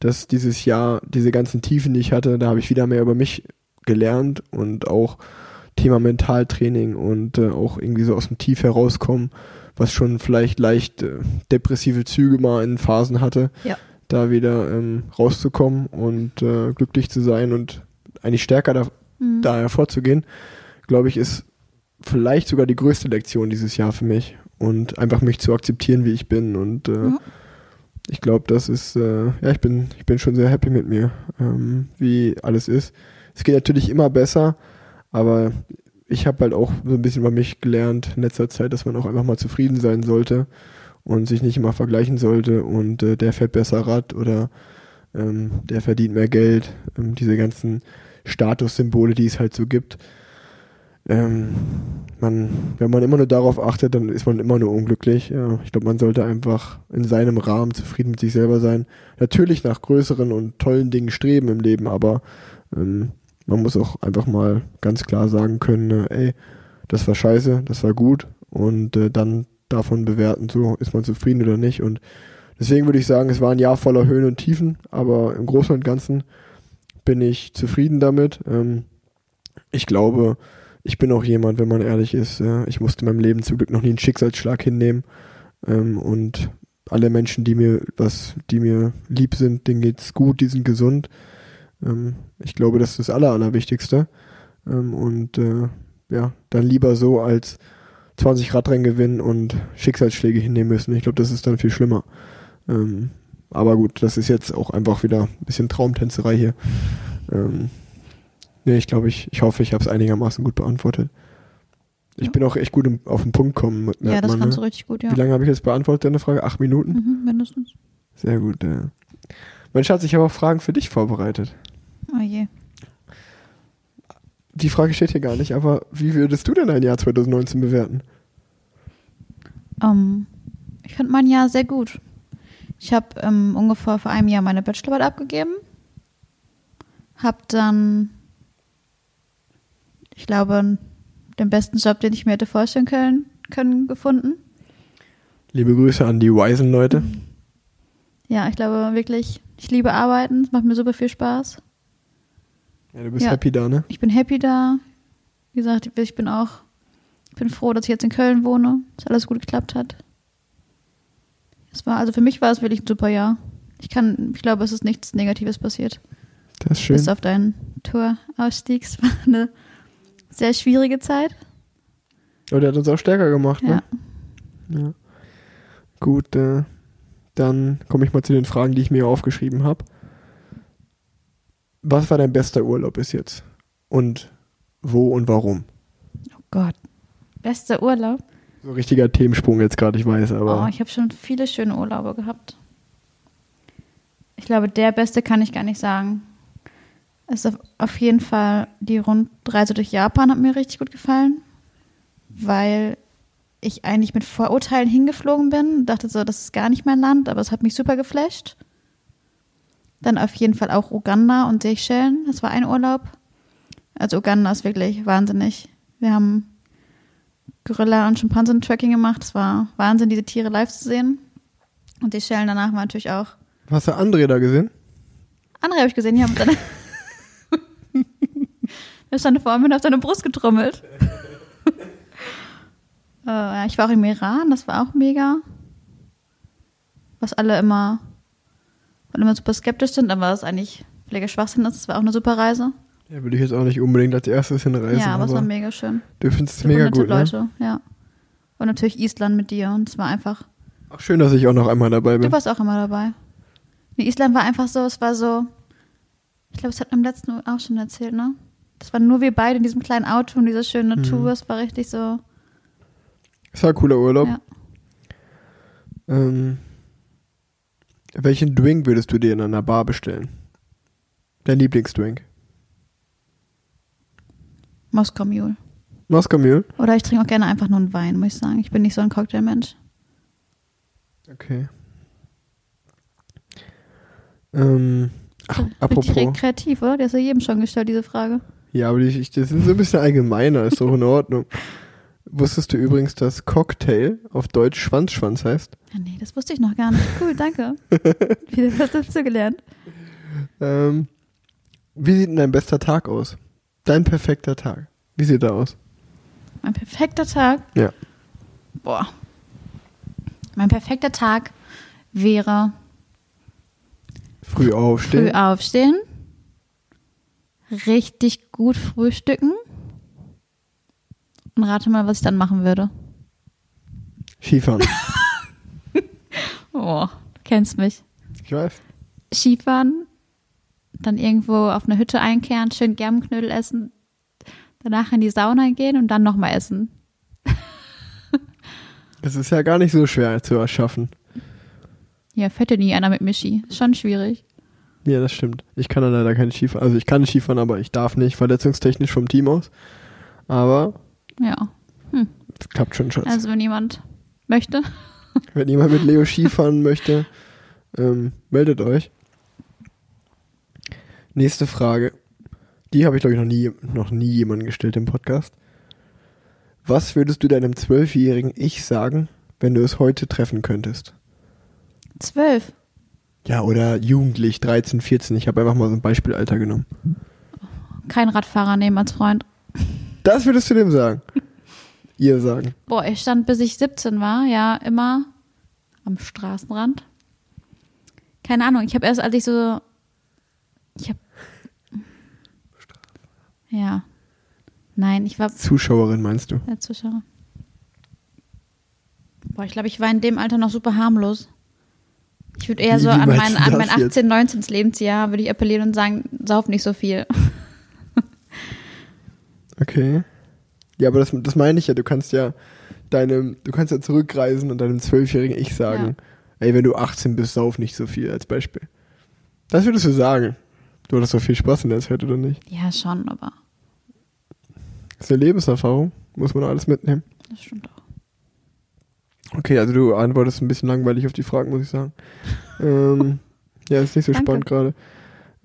dass dieses Jahr, diese ganzen Tiefen, die ich hatte, da habe ich wieder mehr über mich gelernt und auch Thema Mentaltraining und äh, auch irgendwie so aus dem Tief herauskommen, was schon vielleicht leicht äh, depressive Züge mal in Phasen hatte, Ja. Da wieder ähm, rauszukommen und äh, glücklich zu sein und eigentlich stärker da, Mhm. da hervorzugehen, glaube ich, ist vielleicht sogar die größte Lektion dieses Jahr für mich und einfach mich zu akzeptieren, wie ich bin und äh, Ja. ich glaube, das ist, äh, ja, ich bin, ich bin schon sehr happy mit mir, ähm, wie alles ist. Es geht natürlich immer besser, aber ich habe halt auch so ein bisschen über mich gelernt in letzter Zeit, dass man auch einfach mal zufrieden sein sollte und sich nicht immer vergleichen sollte und äh, der fährt besser Rad oder ähm, der verdient mehr Geld, ähm, diese ganzen Statussymbole, die es halt so gibt. Ähm, man, wenn man immer nur darauf achtet, dann ist man immer nur unglücklich. Ja, ich glaube, man sollte einfach in seinem Rahmen zufrieden mit sich selber sein. Natürlich nach größeren und tollen Dingen streben im Leben, aber ähm, man muss auch einfach mal ganz klar sagen können, äh, ey, das war scheiße, das war gut und äh, dann davon bewerten, so ist man zufrieden oder nicht. Und deswegen würde ich sagen, es war ein Jahr voller Höhen und Tiefen, aber im Großen und Ganzen bin ich zufrieden damit. Ähm, ich glaube, ich bin auch jemand, wenn man ehrlich ist, äh, ich musste in meinem Leben zum Glück noch nie einen Schicksalsschlag hinnehmen. Ähm, und alle Menschen, die mir was, die mir lieb sind, denen geht's gut, die sind gesund. Ähm, ich glaube, das ist das Aller, Allerwichtigste. Und äh, ja, dann lieber so als 20 Radrennen gewinnen und Schicksalsschläge hinnehmen müssen. Ich glaube, das ist dann viel schlimmer. Ähm, aber gut, das ist jetzt auch einfach wieder ein bisschen Traumtänzerei hier. Ähm, nee, ich glaube, ich, ich hoffe, ich habe es einigermaßen gut beantwortet. Ich Ja. bin auch echt gut im, auf den Punkt kommen. merkt Ja, das man, kannst ne? du richtig gut, ja. Wie lange habe ich jetzt beantwortet, deine Frage? Acht Minuten? Mhm, mindestens. Sehr gut. Äh. Mein Schatz, ich habe auch Fragen für dich vorbereitet. Oh je. Die Frage steht hier gar nicht, aber wie würdest du denn ein Jahr 2019 bewerten? Ähm, ich finde mein Jahr sehr gut. Ich habe ähm, ungefähr vor einem Jahr meine Bachelorarbeit abgegeben. Hab dann, ich glaube, den besten Job, den ich mir hätte vorstellen können, können gefunden. Liebe Grüße an die weisen Leute. Ja, ich glaube wirklich, ich liebe Arbeiten. Es macht mir super viel Spaß. Ja, du bist Ja. happy da, ne? Ich bin happy da. Wie gesagt, ich bin auch, ich bin froh, dass ich jetzt in Köln wohne, dass alles gut geklappt hat. Es war, also für mich war es wirklich ein super Jahr. Ich kann, ich glaube, es ist nichts Negatives passiert. Das ist schön. Bis auf deinen Tourausstieg. Es war eine sehr schwierige Zeit. Oh, der hat uns auch stärker gemacht, Ja. ne? Ja. Gut, äh, dann komme ich mal zu den Fragen, die ich mir aufgeschrieben habe. Was war dein bester Urlaub bis jetzt? Und wo und warum? Oh Gott. Bester Urlaub. So richtiger Themensprung jetzt gerade, ich weiß, aber Oh, ich habe schon viele schöne Urlaube gehabt. Ich glaube, der beste kann ich gar nicht sagen. Es ist auf, auf jeden Fall die Rundreise durch Japan hat mir richtig gut gefallen, weil ich eigentlich mit Vorurteilen hingeflogen bin, dachte so, das ist gar nicht mein Land, aber es hat mich super geflasht. Dann auf jeden Fall auch Uganda und Seychellen, das war ein Urlaub. Also Uganda ist wirklich wahnsinnig. Wir haben Gorilla- und Schimpansen-Tracking gemacht. Es war Wahnsinn, diese Tiere live zu sehen. Und die Schellen danach war natürlich auch. hast du André da gesehen? Andere habe ich gesehen, die haben seine. er stand vor mir und auf seine Brust getrommelt. äh, ich war auch im Iran, das war auch mega. Was alle immer, alle immer super skeptisch sind, aber es eigentlich völliger Schwachsinn. Das war auch eine super Reise. Ja, würde ich jetzt auch nicht unbedingt als erstes hinreisen, ja, aber es war aber mega schön. du findest es mega gut, ne? Leute, ja. Und natürlich Island mit dir und es war einfach Auch schön, dass ich auch noch einmal dabei Du bin. warst auch immer dabei. Nee, Island war einfach so, es war so, ich glaube, es hat am letzten auch schon erzählt, ne? Das waren nur wir beide in diesem kleinen Auto und diese schöne Mhm. Tour. Es war richtig so, Es war ein cooler Urlaub. Ja. Ähm, welchen Drink würdest du dir in einer Bar bestellen? Dein Lieblingsdrink? Moskau Mule. Moskau Mule? Oder ich trinke auch gerne einfach nur einen Wein, muss ich sagen. Ich bin nicht so ein Cocktailmensch. Okay. Ähm, ach, apropos. Richtig kreativ, oder? Der ist ja jedem schon gestellt, diese Frage. Ja, aber die, ich- das sind so ein bisschen allgemeiner, ist doch in Ordnung. Wusstest du übrigens, dass Cocktail auf Deutsch Schwanzschwanz heißt? Ja, nee, das wusste ich noch gar nicht. Cool, danke. Wieder was dazu gelernt. Ähm, wie sieht denn dein bester Tag aus? Dein perfekter Tag. Wie sieht er aus? Mein perfekter Tag. Ja. Boah. Mein perfekter Tag wäre Früh aufstehen. früh aufstehen, richtig gut frühstücken und rate mal, was ich dann machen würde. Skifahren. Oh, du kennst mich. Ich weiß. Skifahren, dann irgendwo auf eine Hütte einkehren, schön Germenknödel essen, danach in die Sauna gehen und dann nochmal essen. Das ist ja gar nicht so schwer zu erschaffen. Ja, fette nie einer mit Mischi. Ist schon schwierig. Ja, das stimmt. Ich kann ja leider kein Skifahren. Also ich kann Skifahren, aber ich darf nicht, verletzungstechnisch vom Team aus. Aber Ja. es klappt schon, Schatz. Also wenn jemand möchte. Wenn jemand mit Leo Skifahren möchte, ähm, meldet euch. Nächste Frage. Die habe ich, glaube ich, noch nie, noch nie jemandem gestellt im Podcast. Was würdest du deinem zwölfjährigen Ich sagen, wenn du es heute treffen könntest? Zwölf. Ja, oder jugendlich, 13, 14. Ich habe einfach mal so ein Beispielalter genommen. Kein Radfahrer nehmen als Freund. Das würdest du dem sagen? Ihr sagen. Boah, ich stand bis ich 17 war, ja, immer am Straßenrand. Keine Ahnung, ich habe erst, als ich so. Ich habe. Ja. Nein, ich war Zuschauerin meinst du? der Zuschauer. Boah, ich glaube, ich war in dem Alter noch super harmlos. Ich würde eher Wie- so wie an mein, an mein jetzt? 18, 19. Lebensjahr würde ich appellieren und sagen, sauf nicht so viel. Okay. Ja, aber das, das meine ich ja. Du kannst ja deinem, du kannst ja zurückreisen und deinem zwölfjährigen Ich sagen, ey, wenn du 18 bist, sauf nicht so viel als Beispiel. Das würdest du sagen. Du hattest doch viel Spaß in der Zeit, oder nicht? Ja, schon, aber Das ist eine Lebenserfahrung. Muss man alles mitnehmen. das stimmt auch. Okay, also du antwortest ein bisschen langweilig auf die Fragen, muss ich sagen. ähm, ja, ist nicht so Danke. spannend gerade.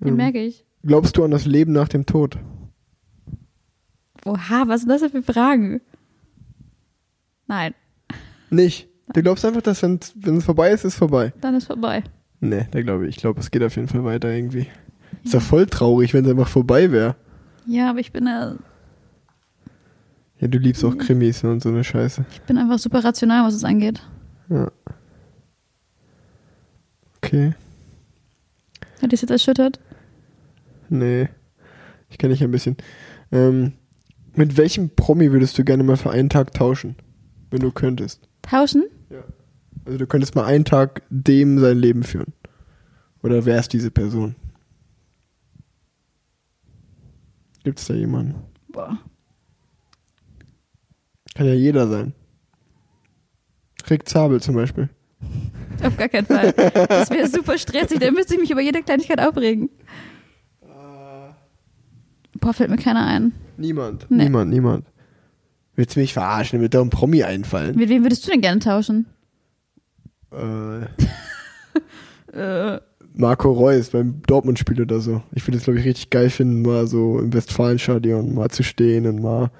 Den Ähm, merke ich. glaubst du an das Leben nach dem Tod? Oha, was sind das denn für Fragen? Nein, Nicht. Du glaubst einfach, dass wenn es vorbei ist, ist vorbei. dann ist vorbei. Nee, da glaube ich. Ich glaube, es geht auf jeden Fall weiter irgendwie. Ist doch voll traurig, wenn es einfach vorbei wäre. Ja, aber ich bin, äh, Ja, du liebst auch Krimis ne, und so eine Scheiße. ich bin einfach super rational, was es angeht. Ja. Okay. Hat dich jetzt erschüttert? Nee. Ich kenne dich ein bisschen. Ähm, mit welchem Promi würdest du gerne mal für einen Tag tauschen? Wenn du könntest. Tauschen? Also du könntest mal einen Tag dem sein Leben führen. Oder wer ist diese Person? Gibt es da jemanden? Boah. Kann ja jeder sein. Rick Zabel zum Beispiel. Auf gar keinen Fall. Das wäre super stressig, da müsste ich mich über jede Kleinigkeit aufregen. Boah, fällt mir keiner ein. Niemand. Nee. Niemand, niemand. Willst du mich verarschen? Wird doch ein Promi einfallen. Mit wem würdest du denn gerne tauschen? Äh, Äh, Marco Reus beim Dortmund-Spiel oder so. Ich würde es, glaube ich, richtig geil finden, mal so im Westfalenstadion mal zu stehen und mal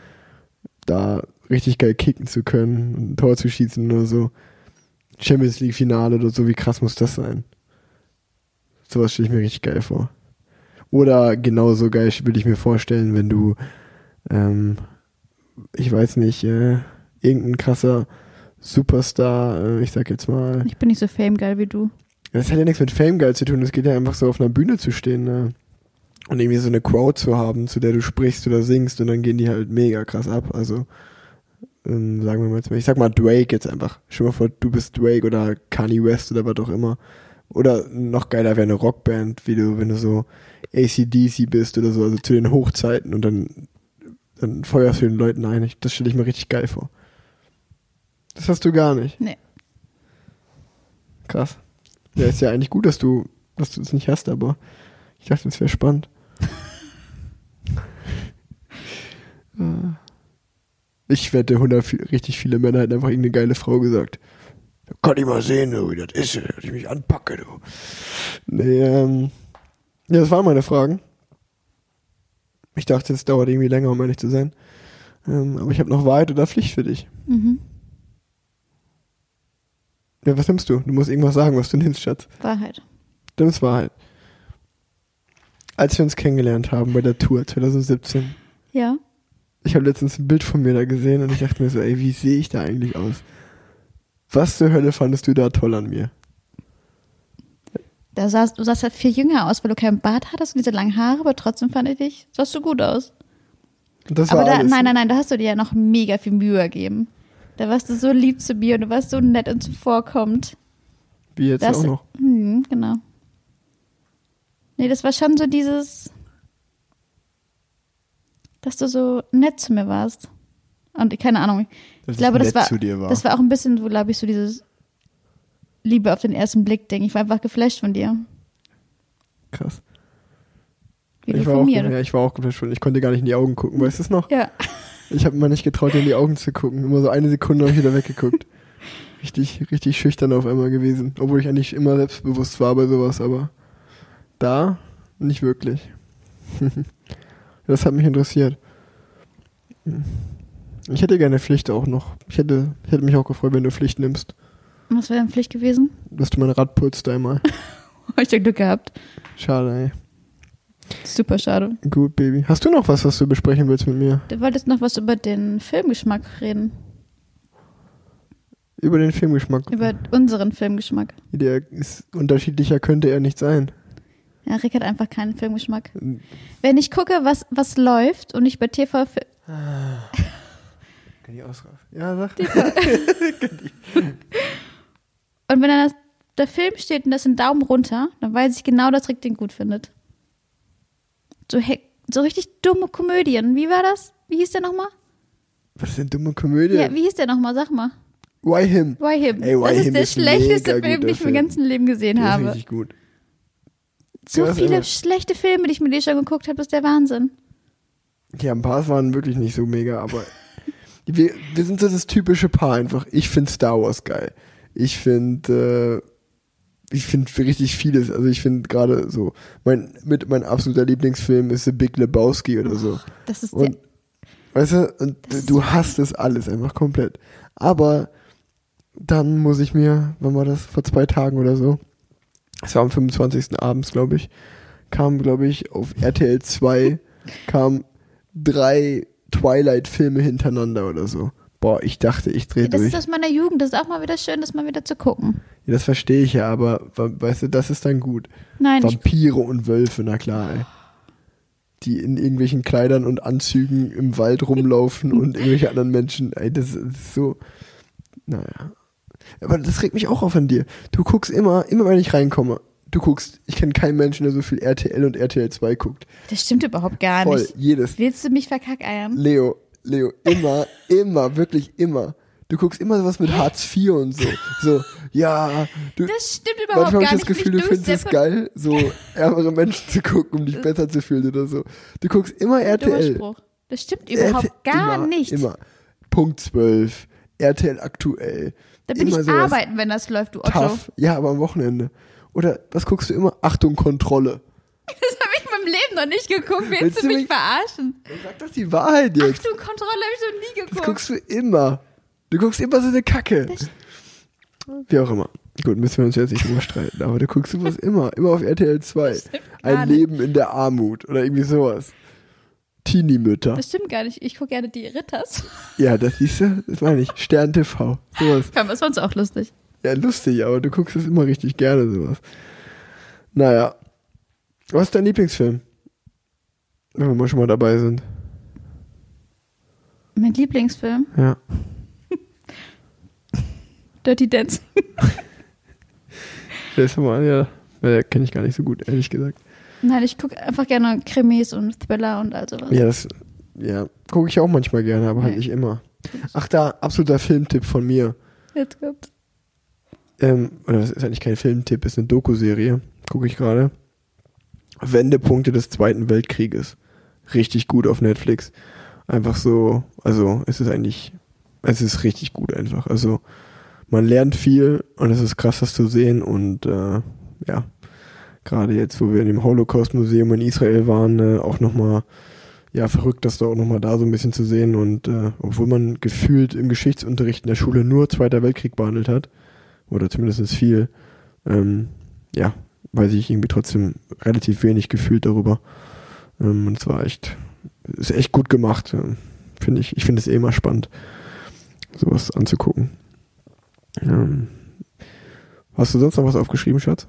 da richtig geil kicken zu können und ein Tor zu schießen oder so. Champions League-Finale oder so, wie krass muss das sein? Sowas stelle ich mir richtig geil vor. Oder genauso geil will ich mir vorstellen, wenn du, ähm, ich weiß nicht, äh, irgendein krasser Superstar, äh, ich sag jetzt mal, ich bin nicht so famegeil wie du. das hat ja nichts mit Fame geil zu tun. Es geht ja einfach so auf einer Bühne zu stehen ne? und irgendwie so eine Crowd zu haben, zu der du sprichst oder singst und dann gehen die halt mega krass ab. Also ähm, sagen wir mal, jetzt mal- ich sag mal Drake jetzt einfach. Stell dir mal vor, du bist Drake oder Kanye West oder was auch immer. Oder noch geiler wäre eine Rockband, wie du, wenn du so ACDC bist oder so, also zu den Hochzeiten und dann, dann feuerst du den Leuten ein. Ich- Das stelle ich mir richtig geil vor. Das hast du gar nicht. Nee. Krass. Ja, ist ja eigentlich gut, dass du, dass du es nicht hast, aber ich dachte, es wäre spannend. Äh. ich wette, 100, vi- richtig viele Männer hätten einfach irgendeine geile Frau gesagt. Da kann ich mal sehen, du, wie das ist, dass ich mich anpacke, du. Nee, ähm, ja, das waren meine Fragen. Ich dachte, es dauert irgendwie länger, um ehrlich zu sein. Ähm, aber ich habe noch Wahrheit oder Pflicht für dich. Mhm. Ja, was nimmst du? Du musst irgendwas sagen, was du nimmst, Schatz. Wahrheit. Du nimmst Wahrheit. Als wir uns kennengelernt haben bei der Tour 2017, Ja. ich habe letztens ein Bild von mir da gesehen und ich dachte mir so, ey, wie sehe ich da eigentlich aus? Was zur Hölle fandest du da toll an mir? Da sahst, du sahst halt viel jünger aus, weil du keinen Bart hattest und diese langen Haare, aber trotzdem fand ich dich, sahst du gut aus. Das aber war da, alles. nein, nein, nein, da hast du dir ja noch mega viel Mühe gegeben. Da warst du so lieb zu mir und du warst so nett und zuvorkommend. Wie jetzt Das, auch noch. Hm, genau. Nee, das war schon so dieses, dass du so nett zu mir warst. Und keine Ahnung, ich glaube, das zu dir war. das war auch ein bisschen so, glaube ich, so dieses Liebe auf den ersten Blick Ding. Ich war einfach geflasht von dir. Krass. Wie ich war von auch, mir. Ja, ich war auch komplett schon. Ich konnte gar nicht in die Augen gucken, weißt du es noch? Ja. Ich habe immer nicht getraut, dir in die Augen zu gucken. Immer so eine Sekunde habe ich wieder weggeguckt. Richtig, richtig schüchtern auf einmal gewesen. Obwohl ich eigentlich immer selbstbewusst war bei sowas, aber da nicht wirklich. das hat mich interessiert. Ich hätte gerne Pflicht auch noch. Ich hätte, ich hätte mich auch gefreut, wenn du Pflicht nimmst. Was wäre denn Pflicht gewesen? Dass du mein Rad putzt einmal. Hab ich ja Glück gehabt. Schade, Super schade. ey. Gut, Baby. Hast du noch was, was du besprechen willst mit mir? Du wolltest noch was über den Filmgeschmack reden. Über den Filmgeschmack. Über unseren Filmgeschmack. Der ist unterschiedlicher könnte er nicht sein. Ja, Rick hat einfach keinen Filmgeschmack. Wenn ich gucke, was, was läuft und ich bei TV fi- Kann ich ausraffen? Ja, sag. und wenn dann das, der Film steht und das ist ein Daumen runter, dann weiß ich genau, dass Rick den gut findet. So, so richtig dumme Komödien. Wie war das? Wie hieß der nochmal? Was ist denn dumme Komödie? Ja, wie hieß der nochmal? Sag mal. Why him? Why Him. Ey, Why das ist Him der ist ein schlechteste Film, den ich im ganzen Leben gesehen Der ist habe. richtig gut. So Der ist viele schlechte Filme, die ich mit dir schon geguckt habe, das ist der Wahnsinn. Ja, ein paar waren wirklich nicht so mega, aber wir, wir sind so das typische Paar einfach. Ich finde Star Wars geil. Ich finde, äh, ich finde richtig vieles. Also ich finde gerade so, mein, mit mein absoluter Lieblingsfilm ist The Big Lebowski oder so. Das ist Und, weißt du, und du hast das alles einfach komplett. Aber dann muss ich mir, wann war das, vor zwei Tagen oder so, es war am 25. abends, glaube ich, kam, glaube ich, auf RTL 2, kam drei Twilight-Filme hintereinander oder so. Boah, ich dachte, ich drehe der, das durch. ist aus meiner Jugend. Das ist auch mal wieder schön, das mal wieder zu gucken. ja, das verstehe ich ja, aber weißt du, das ist dann gut. Nein, ich, Vampire und Wölfe, na klar, ey. Die in irgendwelchen Kleidern und Anzügen im Wald rumlaufen und irgendwelche anderen Menschen, ey, das ist so, naja. Aber das regt mich auch auf an dir. Du guckst immer, immer wenn ich reinkomme, du guckst, ich kenne keinen Menschen, der so viel RTL und RTL 2 guckt. das stimmt überhaupt gar Voll, nicht. jedes. Willst du mich verkackeiern? Leo, Leo, immer, immer, wirklich immer. Du guckst immer sowas mit Hartz IV und so. So, ja, du, Das stimmt überhaupt Manchmal gar habe ich nicht. das Gefühl, du Nicht findest es geil, so ärmere Menschen zu gucken, um dich besser zu fühlen oder so. Du guckst immer RTL. Das stimmt überhaupt RTL gar immer, nicht. Immer. Punkt 12. RTL aktuell. Da bin immer ich sowas arbeiten, wenn das läuft, du Otto. Tough. Ja, aber am Wochenende. Oder was guckst du immer? Achtung, Kontrolle. Das meinem Leben noch nicht geguckt. Willst, Willst du du mich mich- verarschen? Sag doch die Wahrheit jetzt. Achtung, Kontrolle habe ich noch nie Das geguckt. guckst du immer. Du guckst immer so eine Kacke. Das- Wie auch immer. Gut, müssen wir uns jetzt nicht drüber streiten, aber du guckst sowas immer, immer auf RTL 2. stimmt gar Ein nicht. Leben in der Armut oder irgendwie sowas. Teenie-Mütter. Das stimmt gar nicht. Ich gucke gerne die Ritters. Ja, das siehst du, das meine ich. Stern TV. Sowas. Fand das sonst auch lustig. Ja, lustig, aber du guckst es immer richtig gerne, sowas. Naja. Was ist dein Lieblingsfilm? Wenn wir mal schon mal dabei sind. Mein Lieblingsfilm, Ja. Dirty Dance. Der ist mal, ja. ja kenne ich gar nicht so gut, ehrlich gesagt. Nein, ich gucke einfach gerne Krimis und Thriller und all sowas. Ja, das, ja, gucke ich auch manchmal gerne, aber halt Nee. nicht immer. Ach da, absoluter Filmtipp von mir. Jetzt kommt's. Ähm, oder das ist eigentlich kein Filmtipp, ist eine Doku-Serie. Gucke ich gerade. Wendepunkte des Zweiten Weltkrieges. Richtig gut auf Netflix. Einfach so, also es ist eigentlich, es ist richtig gut einfach. Also man lernt viel und es ist krass, das zu sehen und äh, ja, gerade jetzt, wo wir in dem Holocaust-Museum in Israel waren, äh, auch nochmal, ja, verrückt, das da auch nochmal da so ein bisschen zu sehen und äh, obwohl man gefühlt im Geschichtsunterricht in der Schule nur Zweiter Weltkrieg behandelt hat, oder zumindest viel, ähm, ja, weiß ich irgendwie trotzdem relativ wenig gefühlt darüber. Ähm, und es war echt, ist echt gut gemacht, ähm, finde ich. Ich finde es eh immer spannend, sowas anzugucken. Ähm, hast du sonst noch was aufgeschrieben, Schatz?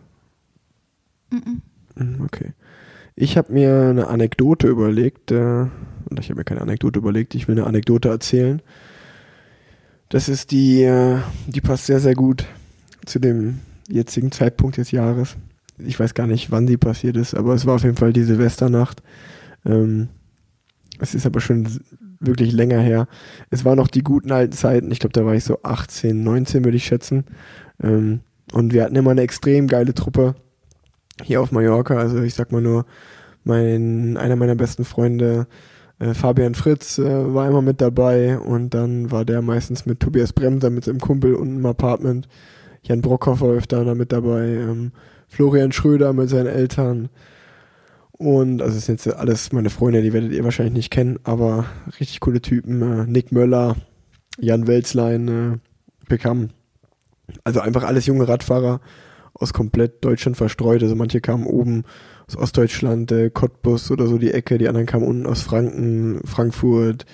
Mhm. Hm, Okay. Ich habe mir eine Anekdote überlegt, äh, und ich habe mir keine Anekdote überlegt, ich will eine Anekdote erzählen. Das ist die, äh, die passt sehr, sehr gut zu dem jetzigen Zeitpunkt des Jahres. Ich weiß gar nicht, wann sie passiert ist, aber es war auf jeden Fall die Silvesternacht. Ähm, es ist aber schon wirklich länger her. Es waren noch die guten alten Zeiten. Ich glaube, da war ich so 18, 19, würde ich schätzen. Ähm, und wir hatten immer eine extrem geile Truppe. hier auf Mallorca. Also ich sag mal nur, mein, einer meiner besten Freunde, äh, Fabian Fritz, äh, war immer mit dabei und dann war der meistens mit Tobias Bremser, mit seinem Kumpel unten im Apartment. Jan Brockhoff war öfter da mit dabei, ähm, Florian Schröder mit seinen Eltern. Und also das sind jetzt alles meine Freunde, die werdet ihr wahrscheinlich nicht kennen, aber richtig coole Typen. Äh, Nick Möller, Jan Welzlein, äh, Beckham. Also einfach alles junge Radfahrer aus komplett Deutschland verstreut. Also manche kamen oben aus Ostdeutschland, äh, Cottbus oder so die Ecke, die anderen kamen unten aus Franken, Frankfurt.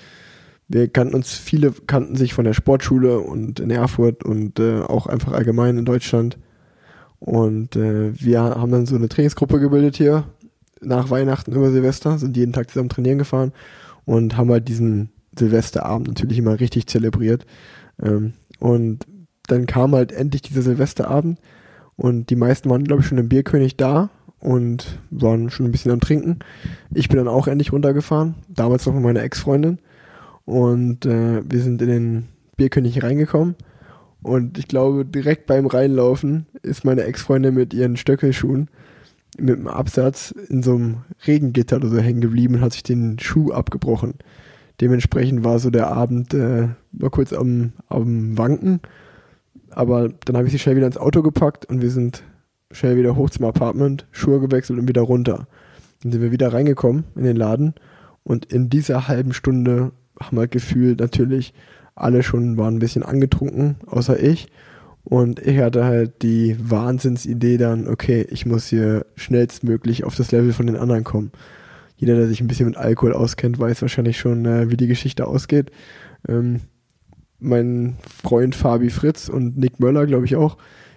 Wir kannten uns, viele kannten sich von der Sportschule und in Erfurt und äh, auch einfach allgemein in Deutschland. Und äh, wir haben dann so eine Trainingsgruppe gebildet hier nach Weihnachten über Silvester, sind jeden Tag zusammen trainieren gefahren und haben halt diesen Silvesterabend natürlich immer richtig zelebriert. Ähm, und dann kam halt endlich dieser Silvesterabend und die meisten waren, glaube ich, schon im Bierkönig da und waren schon ein bisschen am Trinken. Ich bin dann auch endlich runtergefahren, damals noch mit meiner Ex-Freundin. Und äh, wir sind in den Bierkönig reingekommen. Und ich glaube, direkt beim Reinlaufen ist meine Ex-Freundin mit ihren Stöckelschuhen mit dem Absatz in so einem Regengitter oder so hängen geblieben und hat sich den Schuh abgebrochen. Dementsprechend war so der Abend äh, mal kurz am, am Wanken. Aber dann habe ich sie schnell wieder ins Auto gepackt und wir sind schnell wieder hoch zum Apartment, Schuhe gewechselt und wieder runter. Dann sind wir wieder reingekommen in den Laden und in dieser halben Stunde haben wir gefühlt natürlich alle schon waren ein bisschen angetrunken, außer ich. Und ich hatte halt die Wahnsinnsidee dann, okay, ich muss hier schnellstmöglich auf das Level von den anderen kommen. Jeder, der sich ein bisschen mit Alkohol auskennt, weiß wahrscheinlich schon, äh, wie die Geschichte ausgeht. Ähm, mein Freund Fabi Fritz und Nick Möller, glaube ich auch,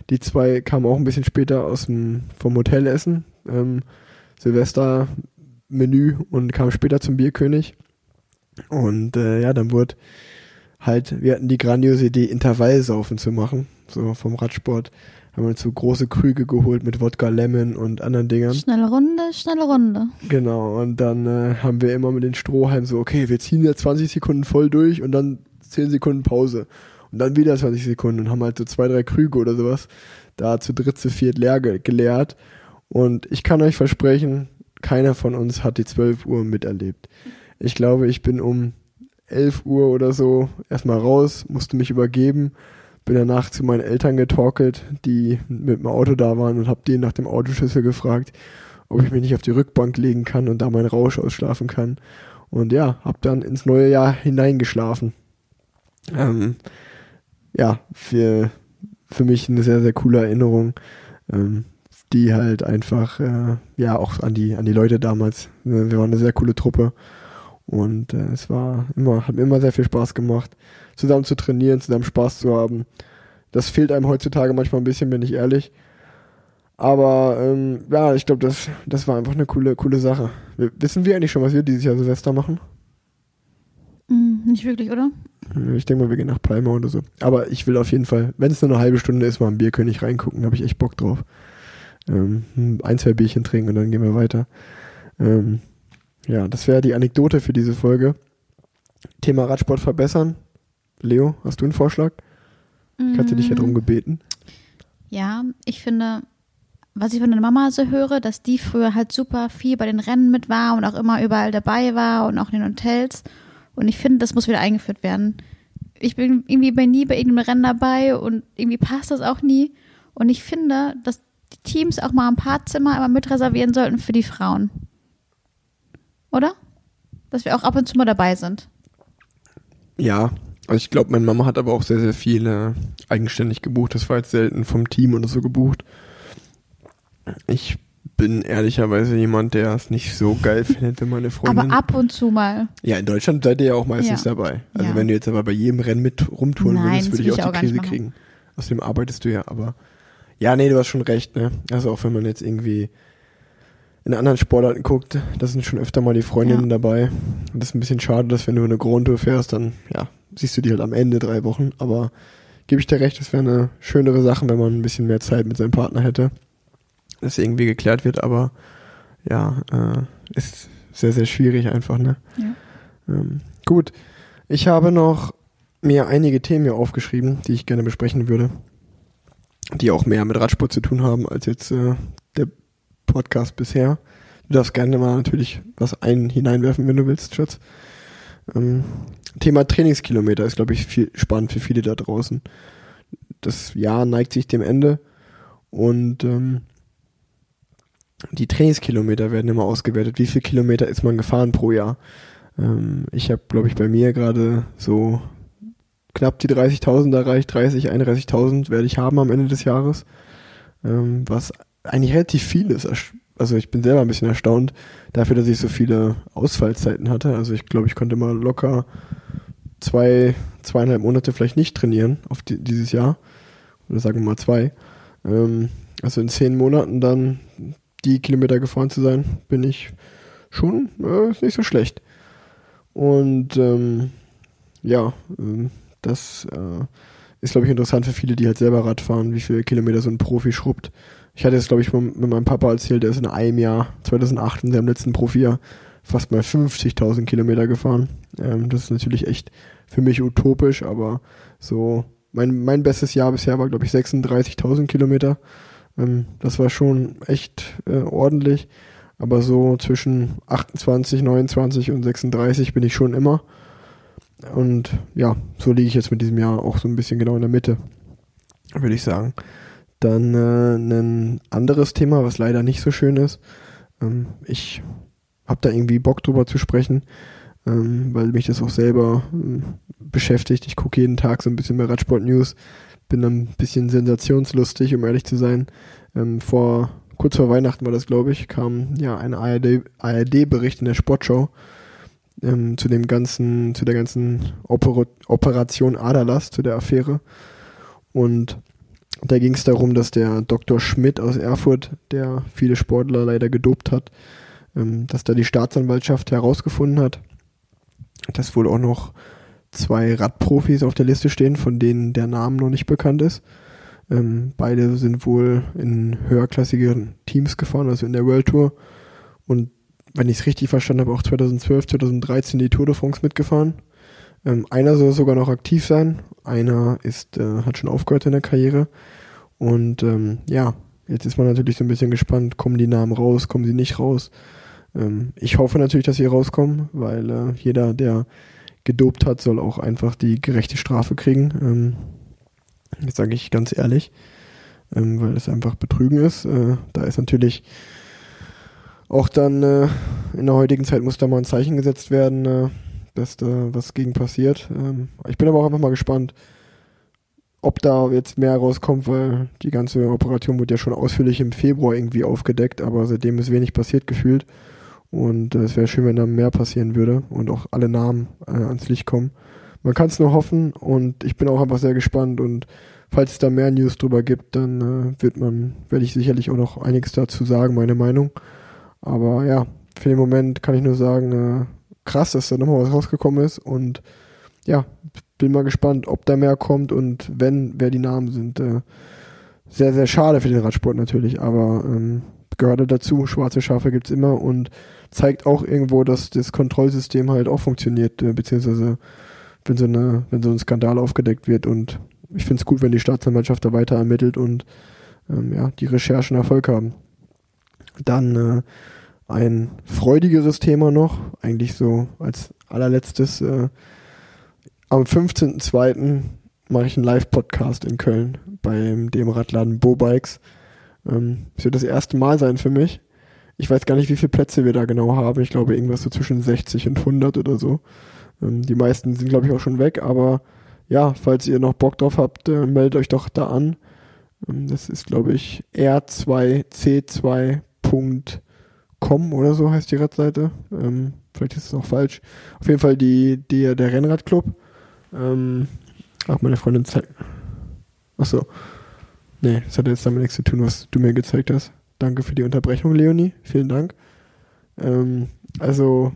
die zwei kamen auch ein bisschen später aus dem, vom Hotelessen. Ähm, Silvester Menü und kamen später zum Bierkönig. Und äh, ja, dann wurde halt, wir hatten die grandiose Idee, Intervallsaufen zu machen, so vom Radsport. Haben wir uns so große Krüge geholt mit Wodka Lemon und anderen Dingern. Schnelle Runde, schnelle Runde. Genau, und dann äh, haben wir immer mit den Strohhalmen so, okay, wir ziehen jetzt 20 Sekunden voll durch und dann 10 Sekunden Pause. Und dann wieder 20 Sekunden und haben halt so zwei, drei Krüge oder sowas da zu dritt, zu viert leer ge geleert. Und ich kann euch versprechen, keiner von uns hat die 12 Uhr miterlebt. Ich glaube, ich bin um 11 Uhr oder so erstmal raus, musste mich übergeben, bin danach zu meinen Eltern getorkelt, die mit dem Auto da waren und habe denen nach dem Autoschlüssel gefragt, ob ich mich nicht auf die Rückbank legen kann und da meinen Rausch ausschlafen kann. Und ja, habe dann ins neue Jahr hineingeschlafen. Ähm, ja, für, für mich eine sehr, sehr coole Erinnerung, ähm, die halt einfach, äh, ja, auch an die, an die Leute damals. Wir waren eine sehr coole Truppe und äh, es war immer, hat mir immer sehr viel Spaß gemacht, zusammen zu trainieren, zusammen Spaß zu haben. Das fehlt einem heutzutage manchmal ein bisschen, bin ich ehrlich. Aber ähm, ja, ich glaube, das, das war einfach eine coole, coole Sache. Wir, wissen wir eigentlich schon, was wir dieses Jahr Silvester machen? Hm, nicht wirklich, oder? Ich denke mal, wir gehen nach Palma oder so. Aber ich will auf jeden Fall, wenn es nur eine halbe Stunde ist, mal im Bierkönig reingucken, habe ich echt Bock drauf. Ähm, ein, zwei Bierchen trinken und dann gehen wir weiter. Ähm, ja, das wäre die Anekdote für diese Folge. Thema Radsport verbessern. Leo, hast du einen Vorschlag? Ich hatte dich ja darum gebeten. Ja, ich finde, was ich von der Mama so höre, dass die früher halt super viel bei den Rennen mit war und auch immer überall dabei war und auch in den Hotels. Und ich finde, das muss wieder eingeführt werden. Ich bin irgendwie bei nie bei irgendeinem Rennen dabei und irgendwie passt das auch nie. Und ich finde, dass die Teams auch mal ein paar Zimmer immer mit reservieren sollten für die Frauen. Oder? Dass wir auch ab und zu mal dabei sind. Ja, also ich glaube, meine Mama hat aber auch sehr, sehr viel äh, eigenständig gebucht. Das war jetzt selten vom Team oder so gebucht. Ich bin ehrlicherweise jemand, der es nicht so geil findet, wenn meine Freundin. Aber ab und zu mal. Ja, in Deutschland seid ihr ja auch meistens Ja. dabei. Also Ja. wenn du jetzt aber bei jedem Rennen mit rumtouren Nein, würdest, würde ich ich auch auch die gar nicht Krise kriegen. Außerdem arbeitest du ja, aber ja, nee, du hast schon recht, ne? Also auch wenn man jetzt irgendwie in anderen Sportarten guckt, da sind schon öfter mal die Freundinnen Ja. dabei. Und das ist ein bisschen schade, dass wenn du eine Grand Tour fährst, dann ja, siehst du die halt am Ende drei Wochen. Aber gebe ich dir recht, das wäre eine schönere Sache, wenn man ein bisschen mehr Zeit mit seinem Partner hätte. Das irgendwie geklärt wird, aber ja, äh, ist sehr, sehr schwierig einfach, ne? Ja. Ähm, gut. Ich habe noch mir einige Themen hier aufgeschrieben, die ich gerne besprechen würde. Die auch mehr mit Radsport zu tun haben, als jetzt äh, der Podcast bisher. Du darfst gerne mal natürlich was ein hineinwerfen, wenn du willst, Schatz. Ähm, Thema Trainingskilometer ist, glaube ich, viel spannend für viele da draußen. Das Jahr neigt sich dem Ende und ähm, die Trainingskilometer werden immer ausgewertet. Wie viel Kilometer ist man gefahren pro Jahr? Ähm, ich habe, glaube ich, bei mir gerade so knapp die 30.000 erreicht. 30, 31.000 werde ich haben am Ende des Jahres. Ähm, was eigentlich relativ viel ist. Also ich bin selber ein bisschen erstaunt dafür, dass ich so viele Ausfallzeiten hatte. Also ich glaube, ich konnte mal locker zwei, zweieinhalb Monate vielleicht nicht trainieren auf die, dieses Jahr. Oder sagen wir mal zwei. Ähm, also in zehn Monaten dann die Kilometer gefahren zu sein, bin ich schon äh, nicht so schlecht. Und ähm, ja, ähm, das äh, ist, glaube ich, interessant für viele, die halt selber Rad fahren, wie viele Kilometer so ein Profi schrubbt. Ich hatte jetzt, glaube ich, mit meinem Papa erzählt, der ist in einem Jahr, 2008, in seinem letzten Profi-Jahr, fast mal 50.000 Kilometer gefahren. Ähm, das ist natürlich echt für mich utopisch, aber so mein, mein bestes Jahr bisher war, glaube ich, 36.000 Kilometer. Ähm, das war schon echt äh, ordentlich. Aber so zwischen 28, 29 und 36 bin ich schon immer. Und ja, so liege ich jetzt mit diesem Jahr auch so ein bisschen genau in der Mitte, würde ich sagen. Dann äh, ein anderes Thema, was leider nicht so schön ist. Ähm, ich habe da irgendwie Bock drüber zu sprechen, ähm, weil mich das auch selber äh, beschäftigt. Ich gucke jeden Tag so ein bisschen bei Radsport News, bin ein bisschen sensationslustig, um ehrlich zu sein. Ähm, vor kurz vor Weihnachten war das, glaube ich, kam ja ein ARD-Bericht ARD in der Sportschau ähm, zu dem ganzen, zu der ganzen Oper Operation Aderlass, zu der Affäre. Und da ging es darum, dass der Dr. Schmidt aus Erfurt, der viele Sportler leider gedopt hat, ähm, dass da die Staatsanwaltschaft herausgefunden hat, dass wohl auch noch zwei Radprofis auf der Liste stehen, von denen der Name noch nicht bekannt ist. Ähm, beide sind wohl in höherklassigen Teams gefahren, also in der World Tour. Und wenn ich es richtig verstanden habe, auch 2012, 2013 die Tour de France mitgefahren. Ähm, einer soll sogar noch aktiv sein, einer ist, äh, hat schon aufgehört in der Karriere. Und ähm, ja, jetzt ist man natürlich so ein bisschen gespannt, kommen die Namen raus, kommen sie nicht raus. Ähm, ich hoffe natürlich, dass sie rauskommen, weil äh, jeder, der gedopt hat, soll auch einfach die gerechte Strafe kriegen. Ähm, das sage ich ganz ehrlich, ähm, weil es einfach Betrügen ist. Äh, da ist natürlich auch dann äh, in der heutigen Zeit muss da mal ein Zeichen gesetzt werden, äh, dass da was gegen passiert. Ähm, ich bin aber auch einfach mal gespannt, ob da jetzt mehr rauskommt, weil die ganze Operation wurde ja schon ausführlich im Februar irgendwie aufgedeckt, aber seitdem ist wenig passiert gefühlt. Und äh, es wäre schön, wenn da mehr passieren würde und auch alle Namen äh, ans Licht kommen. Man kann es nur hoffen und ich bin auch einfach sehr gespannt und falls es da mehr News drüber gibt, dann äh, wird man, werde ich sicherlich auch noch einiges dazu sagen, meine Meinung. Aber ja, für den Moment kann ich nur sagen, äh, krass, dass da nochmal was rausgekommen ist und ja, bin mal gespannt, ob da mehr kommt und wenn, wer die Namen sind. Äh, sehr, sehr schade für den Radsport natürlich, aber ähm, gehört dazu, schwarze Schafe gibt's immer und zeigt auch irgendwo, dass das Kontrollsystem halt auch funktioniert, äh, beziehungsweise wenn so, eine, wenn so ein Skandal aufgedeckt wird und ich finde es gut, wenn die Staatsanwaltschaft da weiter ermittelt und ähm, ja, die Recherchen Erfolg haben. Dann äh, ein freudigeres Thema noch, eigentlich so als allerletztes. Äh, am 15.02. mache ich einen Live-Podcast in Köln beim dem Radladen Bobikes. Ähm, das wird das erste Mal sein für mich. Ich weiß gar nicht, wie viele Plätze wir da genau haben. Ich glaube, irgendwas so zwischen 60 und 100 oder so. Ähm, die meisten sind, glaube ich, auch schon weg. Aber ja, falls ihr noch Bock drauf habt, äh, meldet euch doch da an. Ähm, das ist, glaube ich, r2c2.com oder so heißt die Radseite. Ähm, vielleicht ist es auch falsch. Auf jeden Fall die, die der Rennradclub. Ähm, ach, meine Freundin zeigt. Achso. Nee, das hat jetzt damit nichts zu tun, was du mir gezeigt hast. Danke für die Unterbrechung, Leonie. Vielen Dank. Ähm, also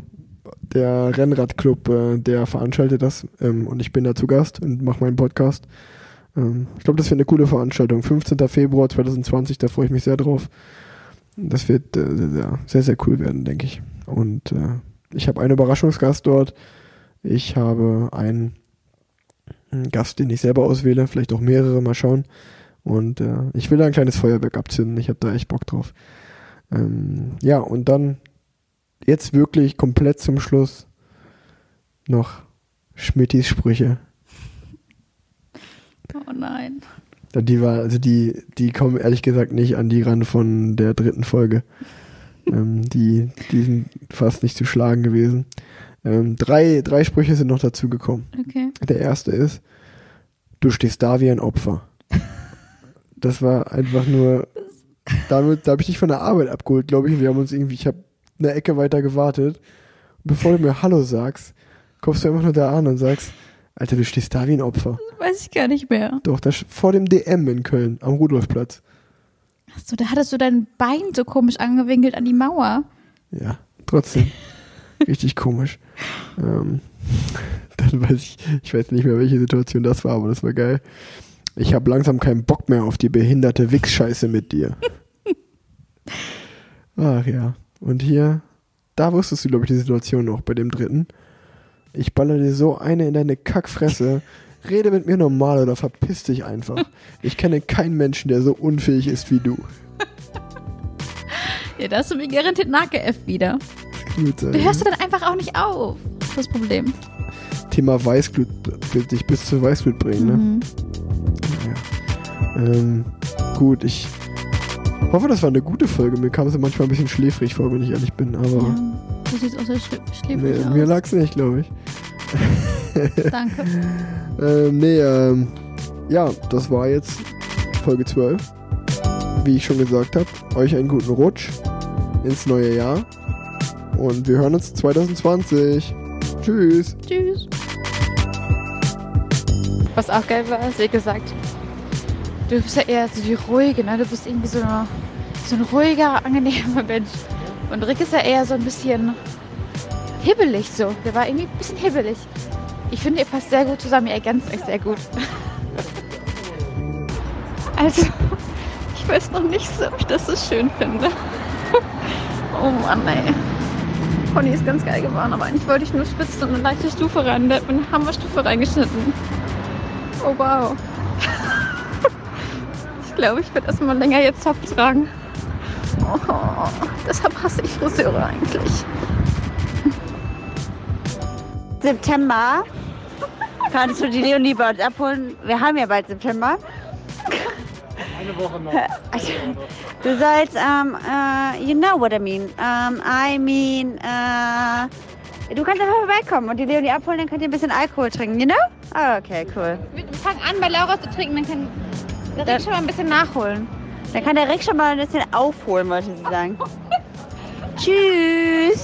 der Rennradclub, äh, der veranstaltet das ähm, und ich bin da zu Gast und mache meinen Podcast. Ähm, ich glaube, das wird eine coole Veranstaltung. 15. Februar 2020, da freue ich mich sehr drauf. Das wird äh, sehr, sehr cool werden, denke ich. Und äh, ich habe einen Überraschungsgast dort. Ich habe einen, einen Gast, den ich selber auswähle, vielleicht auch mehrere, mal schauen. Und äh, ich will da ein kleines Feuerwerk abzünden. Ich habe da echt Bock drauf. Ähm, ja, und dann jetzt wirklich komplett zum Schluss noch Schmittis Sprüche. Oh nein. Die war, also die, die kommen ehrlich gesagt nicht an die ran von der dritten Folge. ähm, die, die sind fast nicht zu schlagen gewesen. Ähm, drei, drei Sprüche sind noch dazu gekommen. Okay. Der erste ist, du stehst da wie ein Opfer. Das war einfach nur, damit, da habe ich dich von der Arbeit abgeholt, glaube ich. Wir haben uns irgendwie, ich habe eine Ecke weiter gewartet. Und bevor du mir Hallo sagst, kommst du einfach nur da an und sagst, Alter, du stehst da wie ein Opfer. Weiß ich gar nicht mehr. Doch, das vor dem DM in Köln, am Rudolfplatz. Achso, da hattest du dein Bein so komisch angewinkelt an die Mauer. Ja, trotzdem. Richtig komisch. Ähm, dann weiß ich, ich weiß nicht mehr, welche Situation das war, aber das war geil. Ich habe langsam keinen Bock mehr auf die behinderte Wichsscheiße mit dir. Ach ja. Und hier, da wusstest du, glaube ich, die Situation noch bei dem dritten. Ich baller dir so eine in deine Kackfresse. Rede mit mir normal oder verpiss dich einfach. Ich kenne keinen Menschen, der so unfähig ist wie du. Ja, da hast du mir garantiert nachgeäfft wieder. Gut. Du hörst du dann einfach auch nicht auf. Das ist das Problem. Thema Weißglut, dich bis zu Weißglut bringen, ne? Mhm. Naja. Ähm, gut, ich hoffe, das war eine gute Folge. Mir kam sie manchmal ein bisschen schläfrig vor, wenn ich ehrlich bin, aber Ja, du siehst auch sehr schlä schläfrig mir, mir aus. lag's nicht, glaube ich. Danke. Ähm, nee, ähm, ja, das war jetzt Folge 12. Wie ich schon gesagt habe, euch einen guten Rutsch ins neue Jahr. Und wir hören uns 2020. Tschüss. Tschüss. Was auch geil war, ist, wie gesagt, du bist ja eher so die ruhige, ne? Du bist irgendwie so, eine, so ein ruhiger, angenehmer Mensch. Und Rick ist ja eher so ein bisschen hibbelig so. Der war irgendwie ein bisschen hibbelig. Ich finde, ihr passt sehr gut zusammen, ihr ergänzt euch sehr gut. Also, ich weiß noch nicht so, ob ich das so schön finde. Oh Mann, ey. Conny ist ganz geil geworden, aber eigentlich wollte ich nur spitzen und eine leichte Stufe rein. Der hat eine Hammerstufe reingeschnitten. Oh wow. Ich glaube, ich werde erstmal länger jetzt Zopf tragen. Oh, deshalb hasse ich Friseure eigentlich. September kannst du die Leonie bei uns abholen. Wir haben ja bald September. Eine Woche noch. Du sollst, um, uh, you know what I mean. Um, I mean, uh, du kannst einfach vorbeikommen und die Leonie abholen, dann könnt ihr ein bisschen Alkohol trinken, you know? Oh, okay, cool. Wir fangen an, bei Laura zu trinken, dann kann der Rick schon mal ein bisschen nachholen. Dann kann der Rick schon mal ein bisschen aufholen, wollte sie sagen. Tschüss.